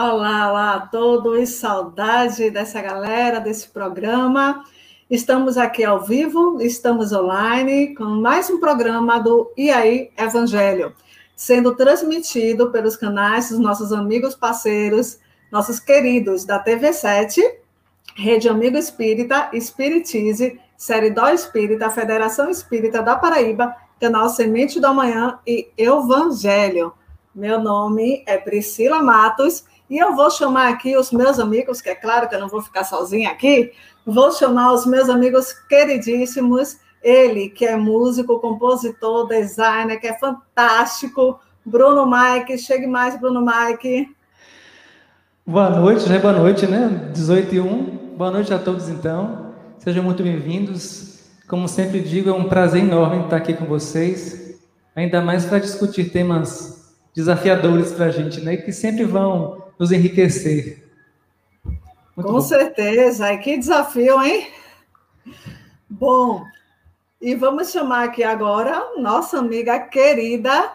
Olá, olá a todos, saudade dessa galera, desse programa. Estamos aqui ao vivo, estamos online com mais um programa do E aí Evangelho, sendo transmitido pelos canais dos nossos amigos parceiros, nossos queridos da TV7, Rede Amigo Espírita, Espiritize, Série Dó Espírita, Federação Espírita da Paraíba, canal Semente do Amanhã e Evangelho. Meu nome é Priscila Matos e eu vou chamar aqui os meus amigos, que é claro que eu não vou ficar sozinha aqui, vou chamar os meus amigos queridíssimos, ele que é músico, compositor, designer, que é fantástico, Bruno Mike, chegue mais, Bruno Mike. Boa noite, né? Boa noite, né? 18 e 1. Boa noite a todos, então. Sejam muito bem-vindos. Como sempre digo, é um prazer enorme estar aqui com vocês, ainda mais para discutir temas desafiadores para a gente, né? Que sempre vão nos enriquecer. Muito Com bom. certeza. E que desafio, hein? Bom, e vamos chamar aqui agora nossa amiga querida,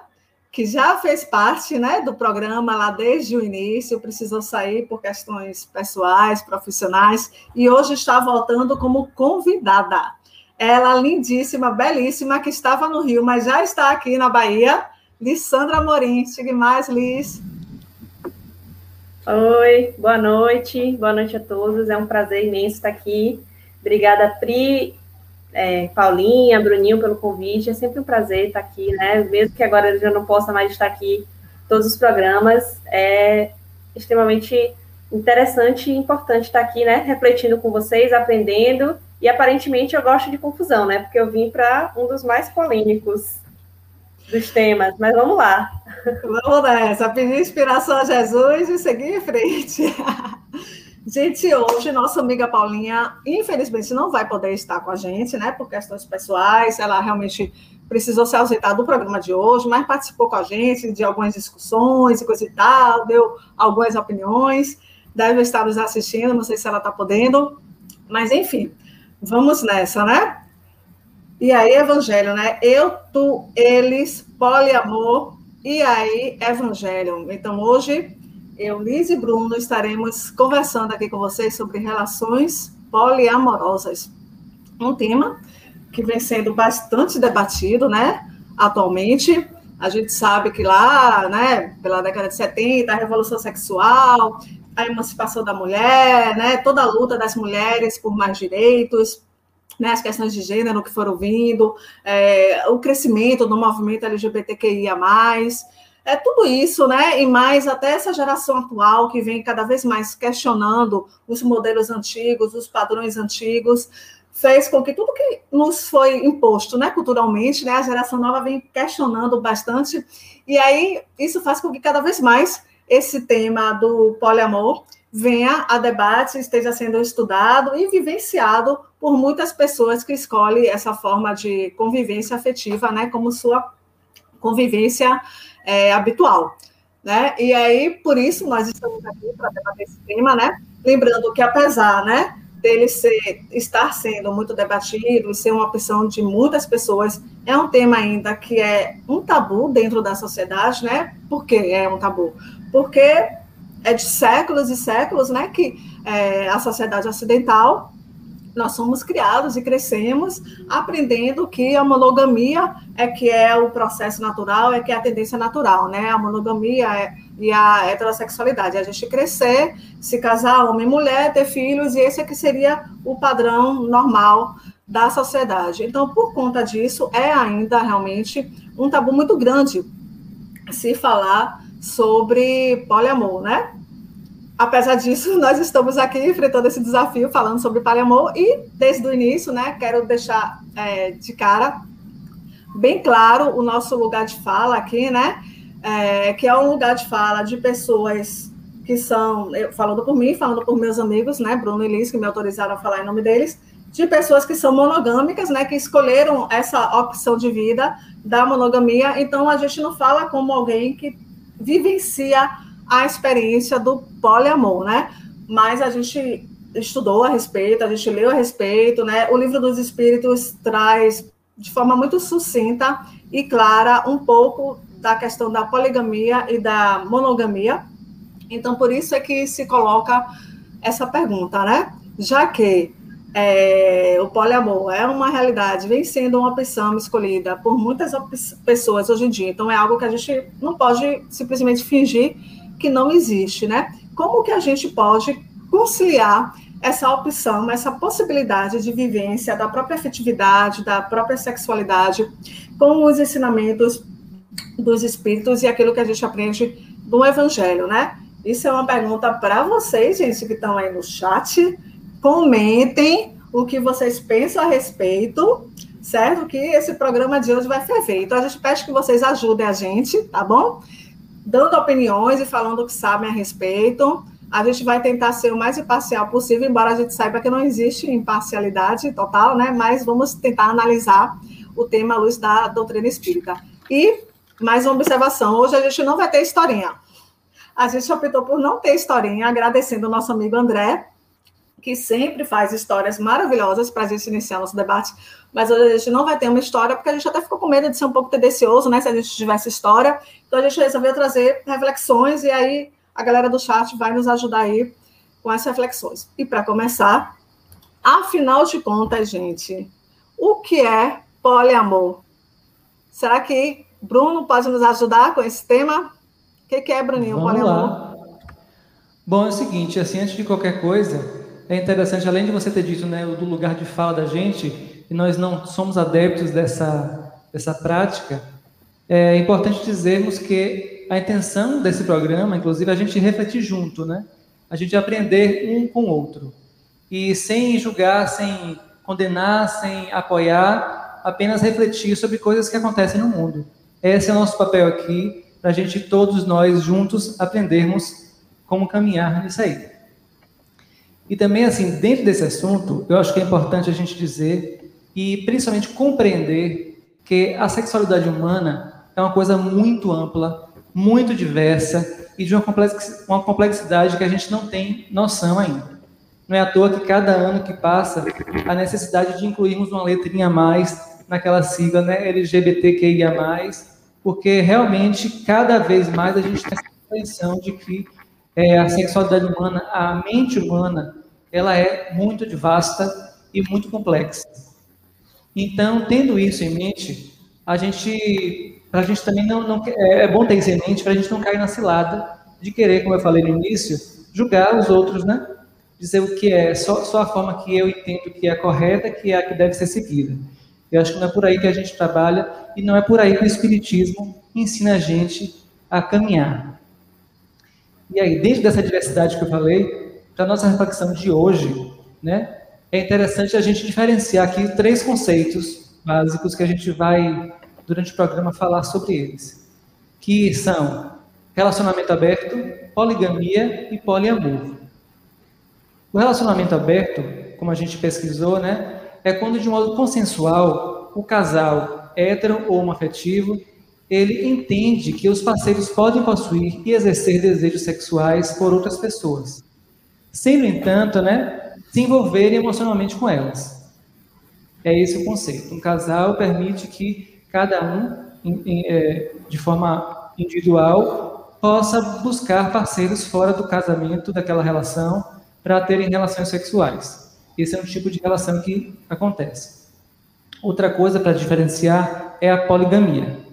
que já fez parte né, do programa lá desde o início, precisou sair por questões pessoais, profissionais, e hoje está voltando como convidada. Ela, lindíssima, belíssima, que estava no Rio, mas já está aqui na Bahia, Lissandra Morim. Chegue mais, Liz. Oi, boa noite, boa noite a todos. É um prazer imenso estar aqui. Obrigada, Pri, é, Paulinha, Bruninho, pelo convite. É sempre um prazer estar aqui, né? Mesmo que agora eu já não possa mais estar aqui todos os programas, é extremamente interessante e importante estar aqui, né? Refletindo com vocês, aprendendo. E aparentemente eu gosto de confusão, né? Porque eu vim para um dos mais polêmicos dos temas, mas vamos lá. Vamos nessa, pedir inspiração a Jesus e seguir em frente. Gente, hoje nossa amiga Paulinha, infelizmente, não vai poder estar com a gente, né, por questões pessoais. Ela realmente precisou se ausentar do programa de hoje, mas participou com a gente de algumas discussões e coisa e tal, deu algumas opiniões. Deve estar nos assistindo, não sei se ela está podendo, mas enfim, vamos nessa, né? E aí, evangelho, né? Eu, tu, eles, poliamor, e aí, evangelho. Então, hoje, eu, Liz e Bruno, estaremos conversando aqui com vocês sobre relações poliamorosas. Um tema que vem sendo bastante debatido, né? Atualmente, a gente sabe que lá, né, pela década de 70, a revolução sexual, a emancipação da mulher, né, toda a luta das mulheres por mais direitos, né, as questões de gênero que foram vindo, é, o crescimento do movimento LGBTQIA+, é tudo isso, né, e mais até essa geração atual que vem cada vez mais questionando os modelos antigos, os padrões antigos, fez com que tudo que nos foi imposto, né, culturalmente, né, a geração nova vem questionando bastante, e aí isso faz com que cada vez mais esse tema do poliamor venha a debate, esteja sendo estudado e vivenciado por muitas pessoas que escolhem essa forma de convivência afetiva, né, como sua convivência é, habitual. Né? E aí, por isso, nós estamos aqui para debater esse tema, né? Lembrando que, apesar né, dele ser, estar sendo muito debatido e ser uma opção de muitas pessoas, é um tema ainda que é um tabu dentro da sociedade, né? Por que é um tabu? Porque é de séculos e séculos, né, que é, a sociedade ocidental nós somos criados e crescemos aprendendo que a monogamia é que é o processo natural, é que é a tendência natural, né? A monogamia é, e a heterossexualidade, a gente crescer, se casar homem e mulher, ter filhos, e esse é que seria o padrão normal da sociedade. Então, por conta disso, é ainda realmente um tabu muito grande se falar sobre poliamor, né? Apesar disso, nós estamos aqui enfrentando esse desafio, falando sobre poliamor, e desde o início, né, quero deixar é, de cara bem claro o nosso lugar de fala aqui, né, é, que é um lugar de fala de pessoas que são, falando por mim, falando por meus amigos, né, Bruno e Liz, que me autorizaram a falar em nome deles, de pessoas que são monogâmicas, né, que escolheram essa opção de vida da monogamia. Então, a gente não fala como alguém que vivencia a experiência do poliamor, né? Mas a gente estudou a respeito, a gente leu a respeito, né? O livro dos Espíritos traz de forma muito sucinta e clara um pouco da questão da poligamia e da monogamia, Então, por isso é que se coloca essa pergunta, né? Já que é, o poliamor é uma realidade, vem sendo uma opção escolhida por muitas pessoas hoje em dia. Então, é algo que a gente não pode simplesmente fingir que não existe, né? Como que a gente pode conciliar essa opção, essa possibilidade de vivência da própria afetividade, da própria sexualidade, com os ensinamentos dos espíritos e aquilo que a gente aprende no Evangelho, né? Isso é uma pergunta para vocês, gente, que estão aí no chat comentem o que vocês pensam a respeito, certo? Que esse programa de hoje vai ferver. Então, a gente pede que vocês ajudem a gente, tá bom? Dando opiniões e falando o que sabem a respeito. A gente vai tentar ser o mais imparcial possível, embora a gente saiba que não existe imparcialidade total, né? Mas vamos tentar analisar o tema à luz da doutrina espírita. E mais uma observação: hoje a gente não vai ter historinha. A gente optou por não ter historinha, agradecendo o nosso amigo André, que sempre faz histórias maravilhosas para a gente iniciar nosso debate, mas hoje a gente não vai ter uma história, porque a gente até ficou com medo de ser um pouco tendencioso, né, se a gente tivesse história, então a gente resolveu trazer reflexões, e aí a galera do chat vai nos ajudar aí com essas reflexões. E para começar, afinal de contas, gente, o que é poliamor? Será que Bruno pode nos ajudar com esse tema? O que é, Bruninho, Vamos poliamor? Lá. Bom, é o seguinte, assim, antes de qualquer coisa, é interessante, além de você ter dito né, do lugar de fala da gente, e nós não somos adeptos dessa, dessa prática, é importante dizermos que a intenção desse programa, inclusive, é a gente refletir junto, né? A gente aprender um com o outro. E sem julgar, sem condenar, sem apoiar, apenas refletir sobre coisas que acontecem no mundo. Esse é o nosso papel aqui, para a gente, todos nós juntos, aprendermos como caminhar nisso aí. E também, assim, dentro desse assunto, eu acho que é importante a gente dizer e principalmente compreender que a sexualidade humana é uma coisa muito ampla, muito diversa e de uma complexidade que a gente não tem noção ainda. Não é à toa que cada ano que passa, a necessidade de incluirmos uma letrinha a mais naquela sigla né, LGBTQIA+, porque realmente cada vez mais a gente tem essa compreensão de que é, a sexualidade humana, a mente humana, ela é muito vasta e muito complexa. Então, tendo isso em mente, a gente, a gente também não, não é, é bom ter isso em mente para a gente não cair na cilada de querer, como eu falei no início, julgar os outros, né? Dizer o que é só, só a forma que eu entendo que é correta, que é a que deve ser seguida. Eu acho que não é por aí que a gente trabalha e não é por aí que o Espiritismo ensina a gente a caminhar. E aí, dentro dessa diversidade que eu falei, para nossa reflexão de hoje, né, é interessante a gente diferenciar aqui três conceitos básicos que a gente vai, durante o programa, falar sobre eles, que são relacionamento aberto, poligamia e poliamor. O relacionamento aberto, como a gente pesquisou, né, é quando de modo consensual o casal hétero ou homoafetivo ele entende que os parceiros podem possuir e exercer desejos sexuais por outras pessoas, sem, no entanto, né, se envolverem emocionalmente com elas. É esse o conceito. Um casal permite que cada um, é, de forma individual, possa buscar parceiros fora do casamento, daquela relação, para terem relações sexuais. Esse é um tipo de relação que acontece. Outra coisa para diferenciar é a poligamia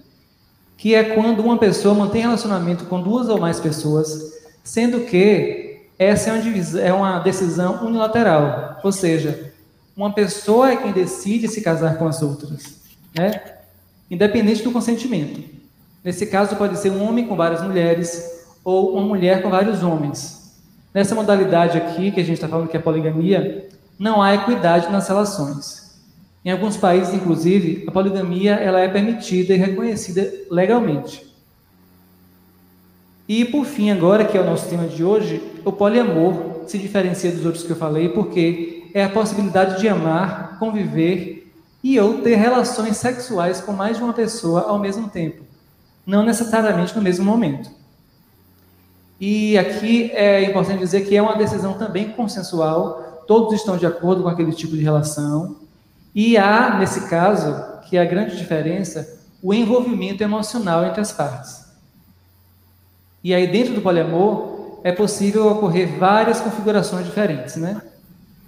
que é quando uma pessoa mantém relacionamento com duas ou mais pessoas, sendo que essa é é uma decisão unilateral, ou seja, uma pessoa é quem decide se casar com as outras, né? independente do consentimento. Nesse caso, pode ser um homem com várias mulheres ou uma mulher com vários homens. Nessa modalidade aqui, que a gente está falando que é poligamia, não há equidade nas relações. Em alguns países, inclusive, a poligamia ela é permitida e reconhecida legalmente. E por fim, agora que é o nosso tema de hoje, o poliamor se diferencia dos outros que eu falei, porque é a possibilidade de amar, conviver e ou ter relações sexuais com mais de uma pessoa ao mesmo tempo, não necessariamente no mesmo momento. E aqui é importante dizer que é uma decisão também consensual, todos estão de acordo com aquele tipo de relação, e há, nesse caso, que é a grande diferença, o envolvimento emocional entre as partes. E aí, dentro do poliamor, é possível ocorrer várias configurações diferentes, né?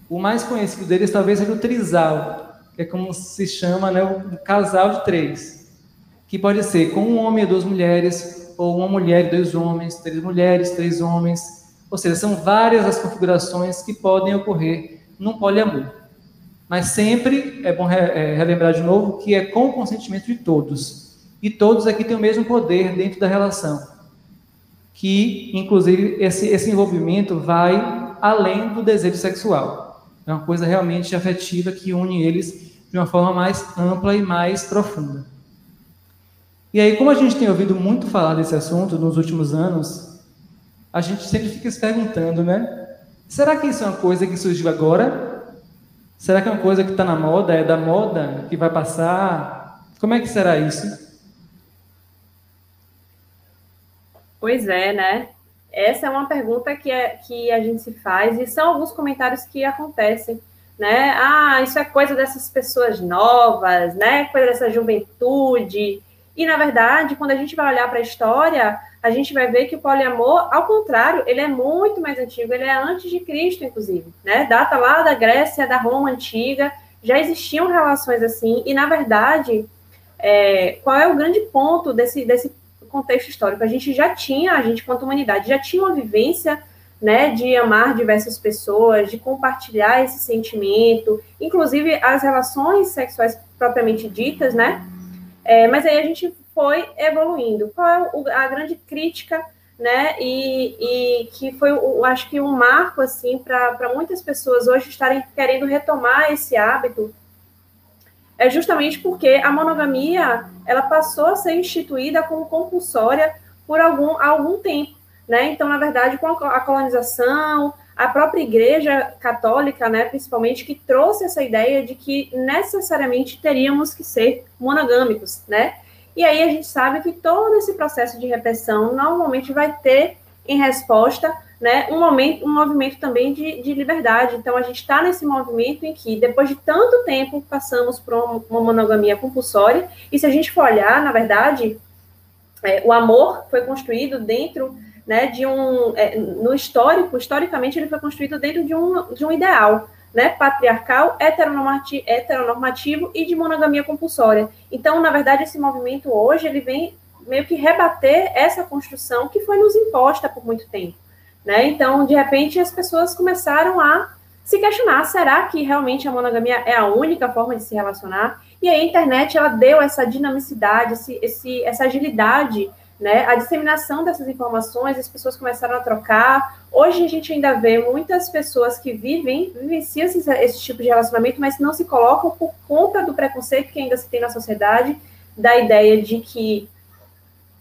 O mais conhecido deles talvez seja o trisal, que é como se chama né, o casal de três, que pode ser com um homem e duas mulheres, ou uma mulher e dois homens, três mulheres, três homens. Ou seja, são várias as configurações que podem ocorrer num poliamor. Mas sempre é bom é, relembrar de novo que é com o consentimento de todos. E todos aqui têm o mesmo poder dentro da relação. Que, inclusive, esse, esse envolvimento vai além do desejo sexual. É uma coisa realmente afetiva que une eles de uma forma mais ampla e mais profunda. E aí, como a gente tem ouvido muito falar desse assunto nos últimos anos, a gente sempre fica se perguntando, né? Será que isso é uma coisa que surgiu agora? Será que é uma coisa que está na moda? É da moda que vai passar? Como é que será isso? Pois é, né? Essa é uma pergunta que, é, que a gente se faz e são alguns comentários que acontecem, né? Ah, isso é coisa dessas pessoas novas, né? Coisa dessa juventude. E, na verdade, quando a gente vai olhar para a história, a gente vai ver que o poliamor, ao contrário, ele é muito mais antigo, ele é antes de Cristo, inclusive, né? Data lá da Grécia, da Roma antiga, já existiam relações assim, e na verdade, é, qual é o grande ponto desse, desse contexto histórico? A gente já tinha, a gente, quanto humanidade, já tinha uma vivência né, de amar diversas pessoas, de compartilhar esse sentimento, inclusive as relações sexuais propriamente ditas, né? É, mas aí a gente foi evoluindo. Qual é a grande crítica, né? E, e que foi, eu acho que um marco assim para muitas pessoas hoje estarem querendo retomar esse hábito é justamente porque a monogamia ela passou a ser instituída como compulsória por algum algum tempo, né? Então, na verdade, com a colonização, a própria Igreja Católica, né, principalmente, que trouxe essa ideia de que necessariamente teríamos que ser monogâmicos, né? E aí a gente sabe que todo esse processo de repressão normalmente vai ter em resposta né, um, momento, um movimento também de, de liberdade. Então, a gente está nesse movimento em que, depois de tanto tempo, passamos por uma, uma monogamia compulsória, e se a gente for olhar, na verdade, é, o amor foi construído dentro né, de um. É, no histórico, historicamente, ele foi construído dentro de um, de um ideal né, patriarcal, heteronormativo, heteronormativo e de monogamia compulsória. Então, na verdade, esse movimento hoje ele vem meio que rebater essa construção que foi nos imposta por muito tempo. Né? Então, de repente, as pessoas começaram a se questionar: será que realmente a monogamia é a única forma de se relacionar? E a internet ela deu essa dinamicidade, esse, esse, essa agilidade né? A disseminação dessas informações, as pessoas começaram a trocar. Hoje a gente ainda vê muitas pessoas que vivem, vivenciam esse, esse tipo de relacionamento, mas não se colocam por conta do preconceito que ainda se tem na sociedade, da ideia de que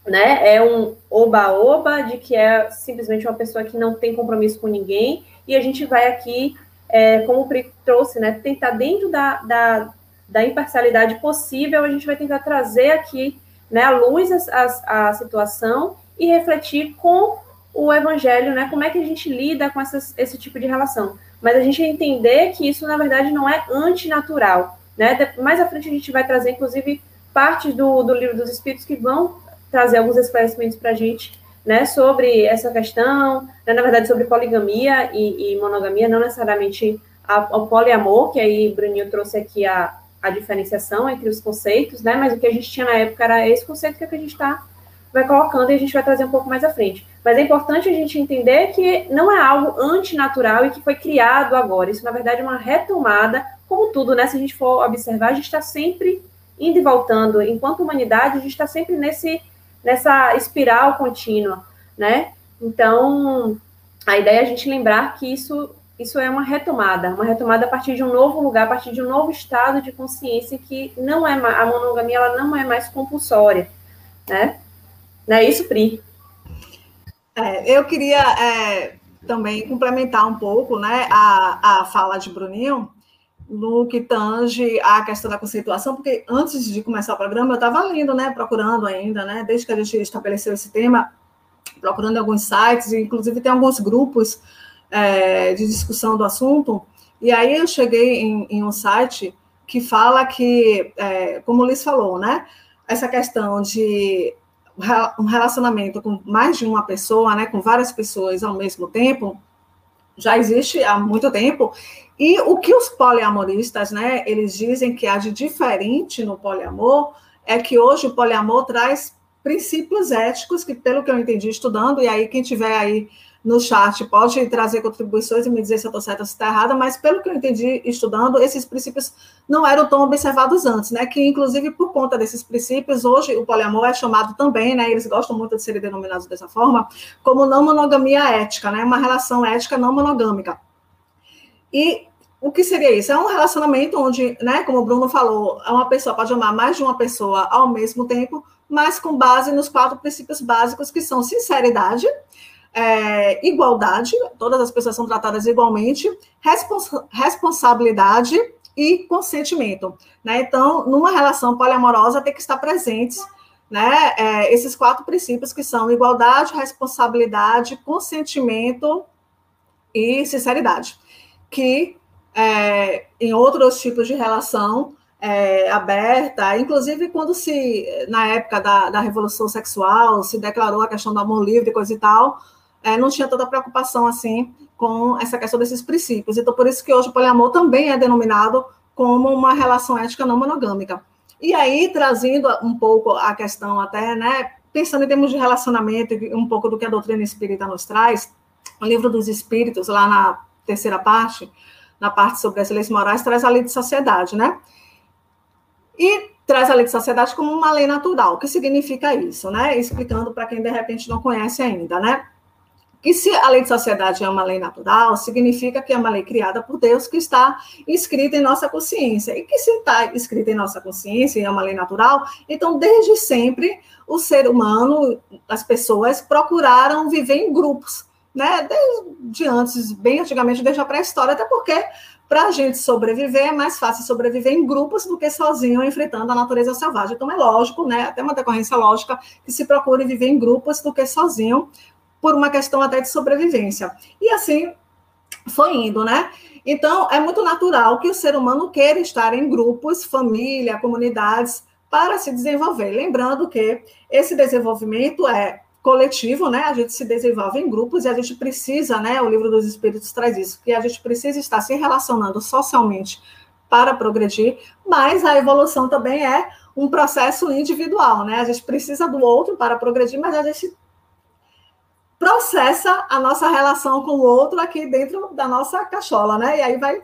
né, é um oba-oba, de que é simplesmente uma pessoa que não tem compromisso com ninguém, e a gente vai aqui, é, como o Pri trouxe, né, tentar dentro da, da, da imparcialidade possível, a gente vai tentar trazer aqui né, à luz a, a, situação e refletir com o evangelho, né, como é que a gente lida com essas, esse tipo de relação. Mas a gente entender que isso, na verdade, não é antinatural. Né? Mais à frente a gente vai trazer, inclusive, partes do, do livro dos Espíritos que vão trazer alguns esclarecimentos para a gente né, sobre essa questão, né, na verdade, sobre poligamia e, e monogamia, não necessariamente o poliamor, que aí Bruninho trouxe aqui a, a diferenciação entre os conceitos, né? Mas o que a gente tinha na época era esse conceito que, é que a gente está vai colocando e a gente vai trazer um pouco mais à frente. Mas é importante a gente entender que não é algo antinatural e que foi criado agora. Isso, na verdade, é uma retomada, como tudo, né? Se a gente for observar, a gente está sempre indo e voltando. Enquanto humanidade, a gente está sempre nesse, nessa espiral contínua, né? Então, a ideia é a gente lembrar que isso isso é uma retomada, uma retomada a partir de um novo lugar, a partir de um novo estado de consciência que não é a monogamia, ela não é mais compulsória, né? Não é isso, Pri? É, eu queria é, também complementar um pouco, né, a, a fala de Bruninho no que tange a questão da conceituação, porque antes de começar o programa eu estava lendo, né, procurando ainda, né, desde que a gente estabeleceu esse tema, procurando alguns sites, inclusive tem alguns grupos é, de discussão do assunto, e aí eu cheguei em, em um site que fala que, é, como o Liz falou, né, essa questão de um relacionamento com mais de uma pessoa, né, com várias pessoas ao mesmo tempo, já existe há muito tempo. E o que os poliamoristas, né, eles dizem que há de diferente no poliamor é que hoje o poliamor traz princípios éticos que, pelo que eu entendi estudando, e aí quem tiver aí no chat pode trazer contribuições e me dizer se eu estou certa ou se está errada, mas pelo que eu entendi estudando, esses princípios não eram tão observados antes, né? Que inclusive por conta desses princípios, hoje o poliamor é chamado também, né? Eles gostam muito de serem denominados dessa forma, como não monogamia ética, né? Uma relação ética não monogâmica. E o que seria isso? É um relacionamento onde, né, como o Bruno falou, uma pessoa pode amar mais de uma pessoa ao mesmo tempo, mas com base nos quatro princípios básicos que são sinceridade, é, igualdade, todas as pessoas são tratadas igualmente, respons responsabilidade e consentimento. Né? Então, numa relação poliamorosa, tem que estar presentes né, é, esses quatro princípios que são igualdade, responsabilidade, consentimento e sinceridade, que é, em outros tipos de relação é, aberta, inclusive quando se, na época da, da Revolução Sexual, se declarou a questão do amor livre coisa e tal, é, não tinha tanta preocupação assim com essa questão desses princípios. Então, por isso que hoje o poliamor também é denominado como uma relação ética não monogâmica. E aí, trazendo um pouco a questão até, né, pensando em termos de relacionamento, um pouco do que a doutrina espírita nos traz, o livro dos espíritos, lá na terceira parte, na parte sobre as leis morais, traz a lei de sociedade, né? E traz a lei de sociedade como uma lei natural. O que significa isso, né? Explicando para quem de repente não conhece ainda, né? Que se a lei de sociedade é uma lei natural, significa que é uma lei criada por Deus que está escrita em nossa consciência. E que se está escrita em nossa consciência e é uma lei natural, então desde sempre o ser humano, as pessoas procuraram viver em grupos, né? Desde antes, bem antigamente, desde a pré-história, até porque para a gente sobreviver é mais fácil sobreviver em grupos do que sozinho enfrentando a natureza selvagem. Então é lógico, né? Até uma decorrência lógica que se procure viver em grupos do que sozinho, por uma questão até de sobrevivência. E assim foi indo, né? Então, é muito natural que o ser humano queira estar em grupos, família, comunidades, para se desenvolver. Lembrando que esse desenvolvimento é coletivo, né? A gente se desenvolve em grupos e a gente precisa, né? O livro dos Espíritos traz isso, que a gente precisa estar se relacionando socialmente para progredir, mas a evolução também é um processo individual, né? A gente precisa do outro para progredir, mas a gente processa a nossa relação com o outro aqui dentro da nossa cachola, né? E aí vai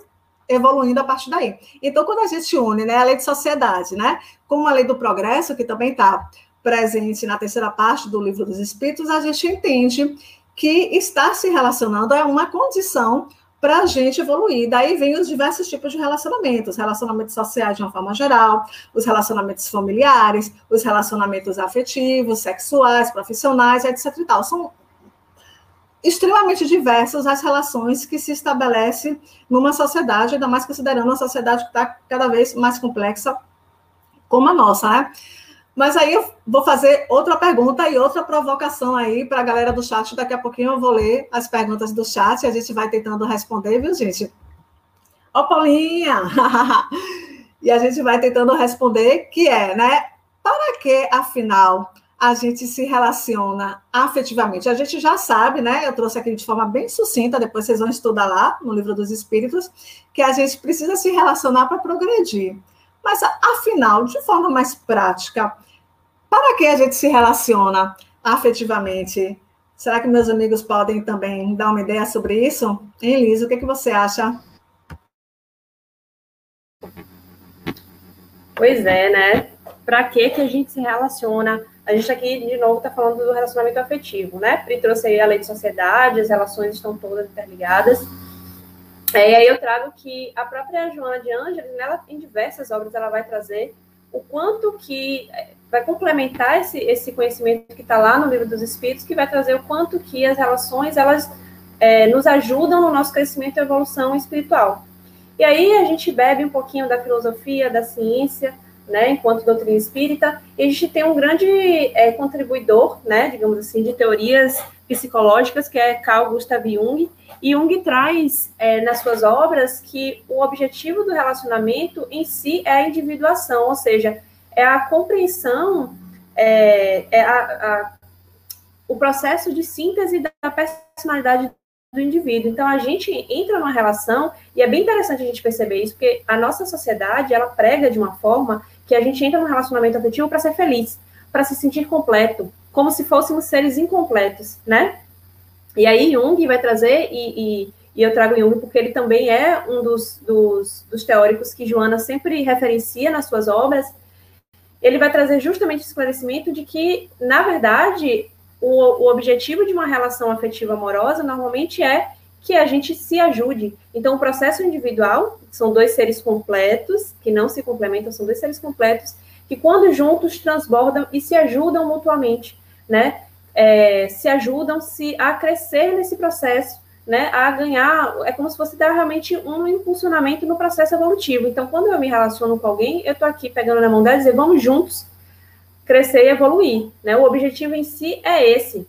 evoluindo a partir daí. Então, quando a gente une né, a lei de sociedade, né, com a lei do progresso, que também está presente na terceira parte do livro dos Espíritos, a gente entende que estar se relacionando é uma condição para a gente evoluir. Daí vem os diversos tipos de relacionamentos, relacionamentos sociais de uma forma geral, os relacionamentos familiares, os relacionamentos afetivos, sexuais, profissionais, etc. São extremamente diversas as relações que se estabelece numa sociedade, ainda mais considerando uma sociedade que está cada vez mais complexa como a nossa, né? Mas aí eu vou fazer outra pergunta e outra provocação aí para a galera do chat. Daqui a pouquinho eu vou ler as perguntas do chat e a gente vai tentando responder, viu, gente? Ó, Paulinha! e a gente vai tentando responder, que é, né? Para que, afinal, a gente se relaciona afetivamente. A gente já sabe, né? Eu trouxe aqui de forma bem sucinta, depois vocês vão estudar lá no livro dos Espíritos, que a gente precisa se relacionar para progredir. Mas, afinal, de forma mais prática, para que a gente se relaciona afetivamente? Será que meus amigos podem também dar uma ideia sobre isso? Hein, o que, que você acha? Pois é, né? Para que, que a gente se relaciona a gente aqui, de novo, está falando do relacionamento afetivo, né? Pri trouxe aí a lei de sociedade, as relações estão todas interligadas. É, e aí eu trago que a própria Joana de Ângeles, nela, em diversas obras, ela vai trazer o quanto que é, vai complementar esse, esse conhecimento que está lá no livro dos Espíritos, que vai trazer o quanto que as relações elas é, nos ajudam no nosso crescimento e evolução espiritual. E aí a gente bebe um pouquinho da filosofia, da ciência, né, enquanto doutrina espírita, e a gente tem um grande é, contribuidor, né, digamos assim, de teorias psicológicas, que é Carl Gustav Jung, e Jung traz é, nas suas obras que o objetivo do relacionamento em si é a individuação, ou seja, é a compreensão é, é a, a, o processo de síntese da personalidade do indivíduo. Então, a gente entra numa relação, e é bem interessante a gente perceber isso, porque a nossa sociedade, ela prega de uma forma que a gente entra num relacionamento afetivo para ser feliz, para se sentir completo, como se fôssemos seres incompletos, né? E aí Jung vai trazer, e, e, e eu trago Jung porque ele também é um dos, dos, dos teóricos que Joana sempre referencia nas suas obras, ele vai trazer justamente esse esclarecimento de que, na verdade, o, o objetivo de uma relação afetiva amorosa normalmente é que a gente se ajude. Então, o processo individual são dois seres completos, que não se complementam, são dois seres completos, que quando juntos transbordam e se ajudam mutuamente, né? É, se ajudam se a crescer nesse processo, né? A ganhar, é como se fosse dar realmente um impulsionamento no processo evolutivo. Então, quando eu me relaciono com alguém, eu estou aqui pegando na mão dela e dizer, vamos juntos crescer e evoluir, né? O objetivo em si é esse.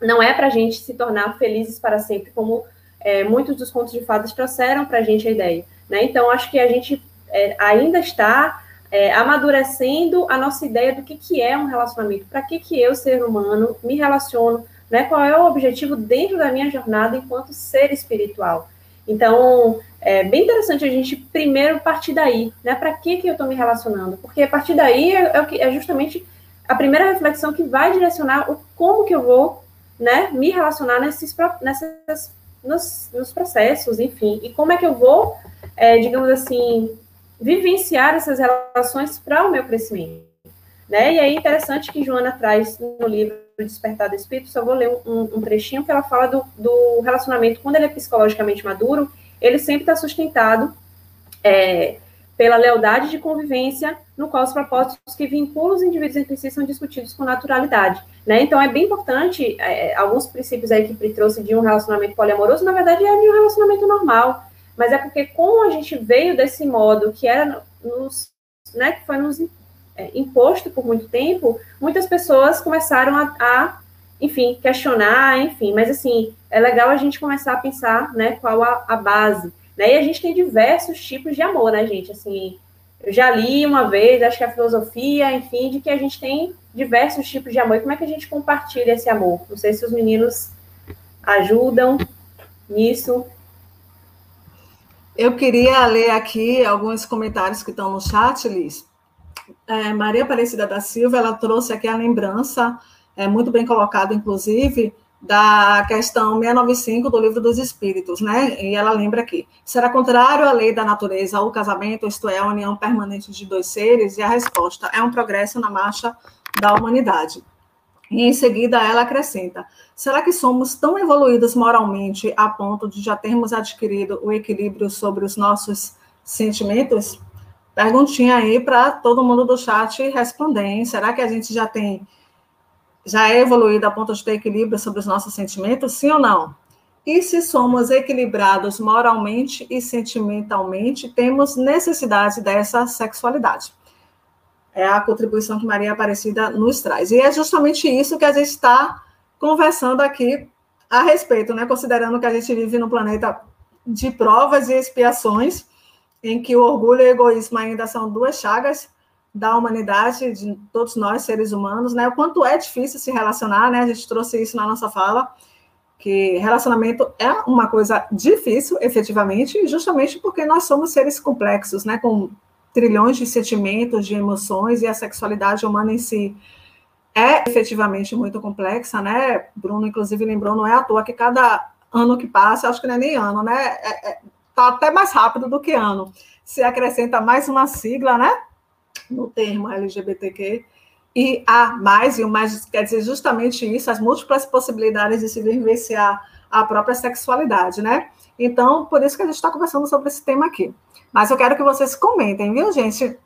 Não é para a gente se tornar felizes para sempre, como é, muitos dos contos de fadas trouxeram para a gente a ideia, né? Então, acho que a gente é, ainda está é, amadurecendo a nossa ideia do que, que é um relacionamento, para que, que eu, ser humano, me relaciono, né? Qual é o objetivo dentro da minha jornada enquanto ser espiritual. Então, é bem interessante a gente primeiro partir daí, né? Para que, que eu estou me relacionando? Porque a partir daí é, é, é, justamente a primeira reflexão que vai direcionar o como que eu vou, né, me relacionar nesses, nessas, nos, nos processos, enfim, e como é que eu vou, é, digamos assim, vivenciar essas relações para o meu crescimento. Né? E é interessante que Joana traz no livro Despertar do Espírito, só vou ler um, um trechinho que ela fala do, do, relacionamento, quando ele é psicologicamente maduro, ele sempre está sustentado é, pela lealdade de convivência, no qual os propósitos que vinculam os indivíduos entre si são discutidos com naturalidade. Né? Então, é bem importante, é, alguns princípios aí que Pri trouxe de um relacionamento poliamoroso, na verdade, é de um relacionamento normal, mas é porque como a gente veio desse modo que era nos, né, que foi nos é, imposto por muito tempo, muitas pessoas começaram a, a, enfim, questionar, enfim, mas assim, é legal a gente começar a pensar, né, qual a, a base, né, e a gente tem diversos tipos de amor, né, gente, assim, eu já li uma vez, acho que a filosofia, enfim, de que a gente tem diversos tipos de amor, e como é que a gente compartilha esse amor? Não sei se os meninos ajudam nisso, eu queria ler aqui alguns comentários que estão no chat, Liz. É, Maria Aparecida da Silva, ela trouxe aqui a lembrança, é, muito bem colocado, inclusive, da questão 695 do Livro dos Espíritos, né? E ela lembra aqui: será contrário à lei da natureza o casamento, isto é, a união permanente de dois seres? E a resposta é um progresso na marcha da humanidade. E em seguida ela acrescenta: será que somos tão evoluídos moralmente a ponto de já termos adquirido o equilíbrio sobre os nossos sentimentos? Perguntinha aí para todo mundo do chat responder. Hein? Será que a gente já tem, já é evoluído a ponto de ter equilíbrio sobre os nossos sentimentos? Sim ou não? E se somos equilibrados moralmente e sentimentalmente, temos necessidade dessa sexualidade é a contribuição que Maria Aparecida nos traz. E é justamente isso que a gente está conversando aqui a respeito, né? Considerando que a gente vive num planeta de provas e expiações, em que o orgulho e o egoísmo ainda são duas chagas da humanidade, de todos nós, seres humanos, né? O quanto é difícil se relacionar, né? A gente trouxe isso na nossa fala, que relacionamento é uma coisa difícil, efetivamente, justamente porque nós somos seres complexos, né? Com trilhões de sentimentos, de emoções, e a sexualidade humana em si é efetivamente muito complexa, né? Bruno, inclusive, lembrou, não é à toa que cada ano que passa, acho que não é nem ano, né? É, é, tá até mais rápido do que ano. Se acrescenta mais uma sigla, né? No termo LGBTQ. E a mais, e o mais quer dizer justamente isso, as múltiplas possibilidades de se vivenciar a própria sexualidade, né? Então, por isso que a gente está conversando sobre esse tema aqui. Mas eu quero que vocês comentem, viu, gente?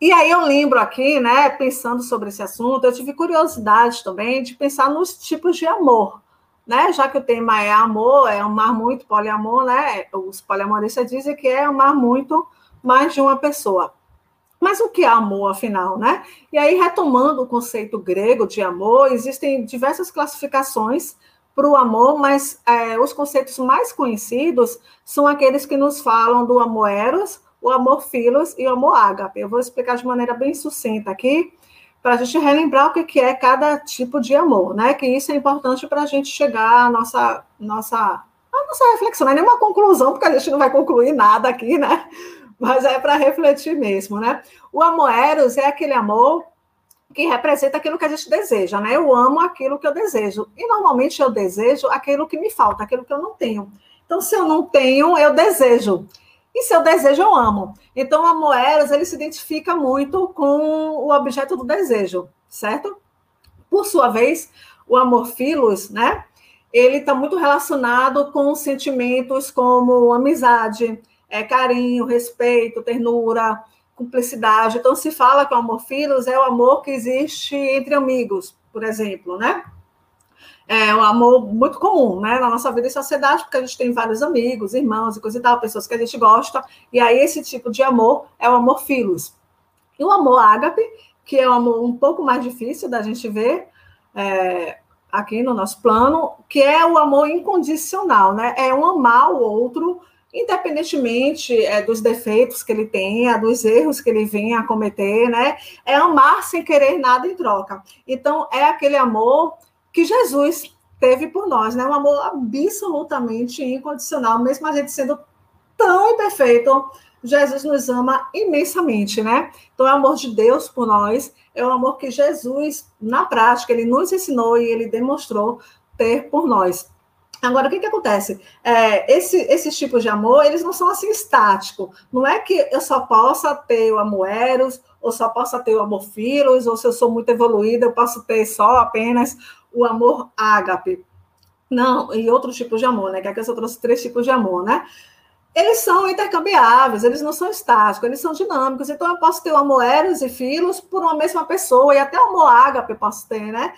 E aí eu lembro aqui, né, pensando sobre esse assunto, eu tive curiosidade também de pensar nos tipos de amor, né? Já que o tema é amor, é um mar muito poliamor, né? Os poliamoristas dizem que é um mar muito mais de uma pessoa. Mas o que é amor, afinal, né? E aí, retomando o conceito grego de amor, existem diversas classificações para o amor, mas é, os conceitos mais conhecidos são aqueles que nos falam do amor eros, o amor filos e o amor ágape. Eu vou explicar de maneira bem sucinta aqui, para a gente relembrar o que, é cada tipo de amor, né? Que isso é importante para a gente chegar à nossa, nossa, à nossa reflexão. Não é nenhuma conclusão, porque a gente não vai concluir nada aqui, né? Mas é para refletir mesmo, né? O amor eros é aquele amor que representa aquilo que a gente deseja, né? Eu amo aquilo que eu desejo. E normalmente eu desejo aquilo que me falta, aquilo que eu não tenho. Então, se eu não tenho, eu desejo. E se eu desejo, eu amo. Então, o amor eros, ele se identifica muito com o objeto do desejo, certo? Por sua vez, o amor filos, né? Ele está muito relacionado com sentimentos como amizade, é, carinho, respeito, ternura, cumplicidade. Então, se fala que o amor filos é o amor que existe entre amigos, por exemplo, né? É um amor muito comum, né, na nossa vida em sociedade, porque a gente tem vários amigos, irmãos e coisa e tal, pessoas que a gente gosta, e aí esse tipo de amor é o amor filos. E o amor ágape, que é um amor um pouco mais difícil da gente ver é, aqui no nosso plano, que é o amor incondicional, né? É um amar o outro independentemente é, dos defeitos que ele tenha, dos erros que ele venha a cometer, né? É amar sem querer nada em troca. Então, é aquele amor que Jesus teve por nós, né? Um amor absolutamente incondicional, mesmo a gente sendo tão imperfeito, Jesus nos ama imensamente, né? Então, é o amor de Deus por nós, é o amor que Jesus, na prática, ele nos ensinou e ele demonstrou ter por nós. Agora, o que, que acontece? É, esse, esses tipos de amor, eles não são assim estáticos. Não é que eu só possa ter o amor eros, ou só possa ter o amor filos, ou se eu sou muito evoluída, eu posso ter só apenas o amor ágape. Não, e outros tipos de amor, né? Que aqui eu só trouxe três tipos de amor, né? Eles são intercambiáveis, eles não são estáticos, eles são dinâmicos. Então, eu posso ter o amor eros e filos por uma mesma pessoa, e até o amor ágape posso ter, né?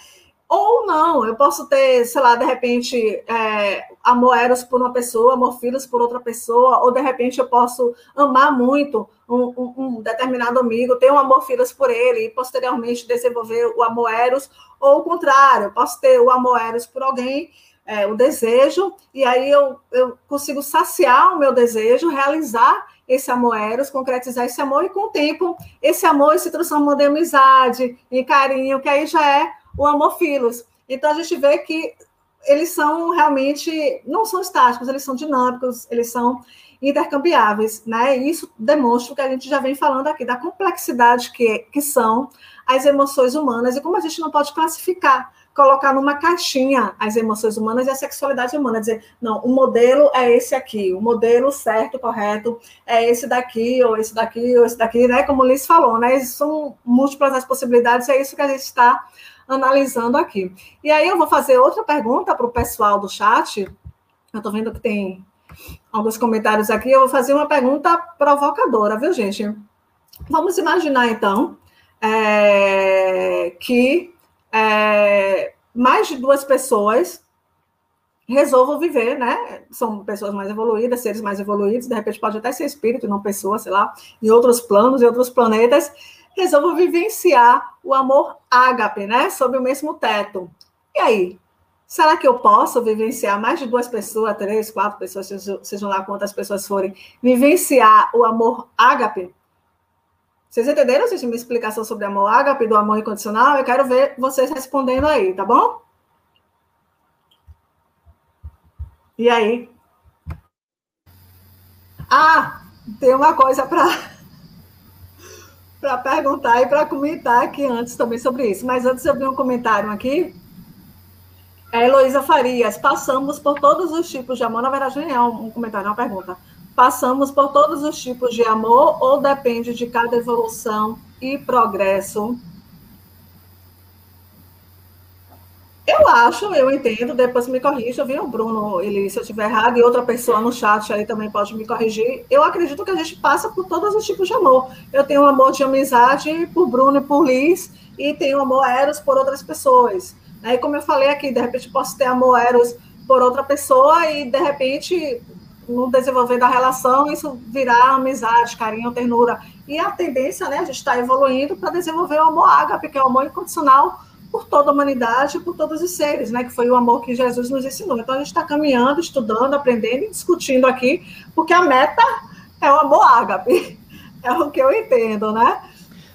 Ou não, eu posso ter, sei lá, de repente, é, amor eros por uma pessoa, amor filos por outra pessoa, ou de repente eu posso amar muito um, um, um determinado amigo, ter um amor filos por ele, e posteriormente desenvolver o amor eros, ou o contrário, eu posso ter o amor eros por alguém, é, o desejo, e aí eu, eu consigo saciar o meu desejo, realizar esse amor eros, concretizar esse amor, e com o tempo, esse amor se transforma em amizade, em carinho, que aí já é o amor filos. Então a gente vê que eles são realmente não são estáticos, eles são dinâmicos, eles são intercambiáveis, né? E isso demonstra o que a gente já vem falando aqui da complexidade que, que são as emoções humanas e como a gente não pode classificar, colocar numa caixinha as emoções humanas e a sexualidade humana, dizer, não, o modelo é esse aqui, o modelo certo, correto, é esse daqui, ou esse daqui, ou esse daqui, né? Como o Liz falou, né? São múltiplas as possibilidades, é isso que a gente está analisando aqui. E aí eu vou fazer outra pergunta para o pessoal do chat. Eu estou vendo que tem alguns comentários aqui. Eu vou fazer uma pergunta provocadora, viu, gente? Vamos imaginar, então, é, que é, mais de duas pessoas resolvam viver, né? São pessoas mais evoluídas, seres mais evoluídos, de repente pode até ser espírito, não pessoa, sei lá, em outros planos, em outros planetas, resolvo vivenciar o amor ágape, né? Sob o mesmo teto. E aí? Será que eu posso vivenciar mais de duas pessoas, três, quatro pessoas, sejam lá quantas pessoas forem, vivenciar o amor ágape? Vocês entenderam, gente, minha explicação sobre amor ágape, do amor incondicional? Eu quero ver vocês respondendo aí, tá bom? E aí? Ah, tem uma coisa para para perguntar e para comentar aqui antes também sobre isso. Mas antes eu vi um comentário aqui. É Heloísa Farias, passamos por todos os tipos de amor. Na verdade, nem é um comentário, é uma pergunta. Passamos por todos os tipos de amor ou depende de cada evolução e progresso Eu acho, eu entendo, depois me corrija, viu, Bruno? Ele, se eu estiver errado, e outra pessoa no chat aí também pode me corrigir. Eu acredito que a gente passa por todos os tipos de amor. Eu tenho um amor de amizade por Bruno e por Liz, e tenho amor eros por outras pessoas. Aí, como eu falei aqui, de repente posso ter amor eros por outra pessoa e, de repente, no desenvolver da relação, isso virar amizade, carinho, ternura. E a tendência, né, a gente está evoluindo para desenvolver o amor ágape, que é o amor incondicional, por toda a humanidade, por todos os seres, né? Que foi o amor que Jesus nos ensinou. Então a gente está caminhando, estudando, aprendendo e discutindo aqui, porque a meta é o amor ágape. É o que eu entendo, né?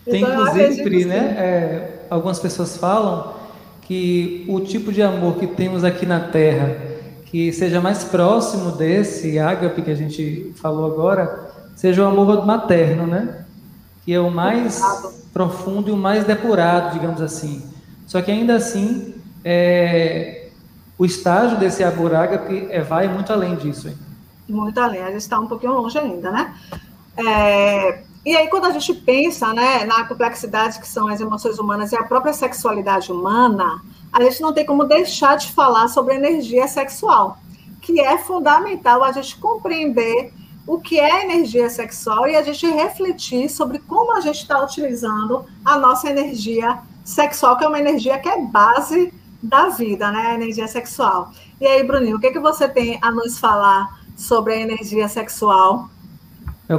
Tem, então, inclusive, né? É, algumas pessoas falam que o tipo de amor que temos aqui na Terra, que seja mais próximo desse ágape que a gente falou agora, seja o amor materno, né? Que é o mais profundo e o mais depurado, digamos assim. Só que ainda assim, é, o estágio desse amor ágape é, vai muito além disso. Hein? Muito além, a gente está um pouquinho longe ainda, né? É, e aí, quando a gente pensa né, na complexidade que são as emoções humanas e a própria sexualidade humana, a gente não tem como deixar de falar sobre energia sexual, que é fundamental a gente compreender o que é energia sexual e a gente refletir sobre como a gente está utilizando a nossa energia sexual, que é uma energia que é base da vida, né? A energia sexual. E aí, Bruninho, o que, que você tem a nos falar sobre a energia sexual?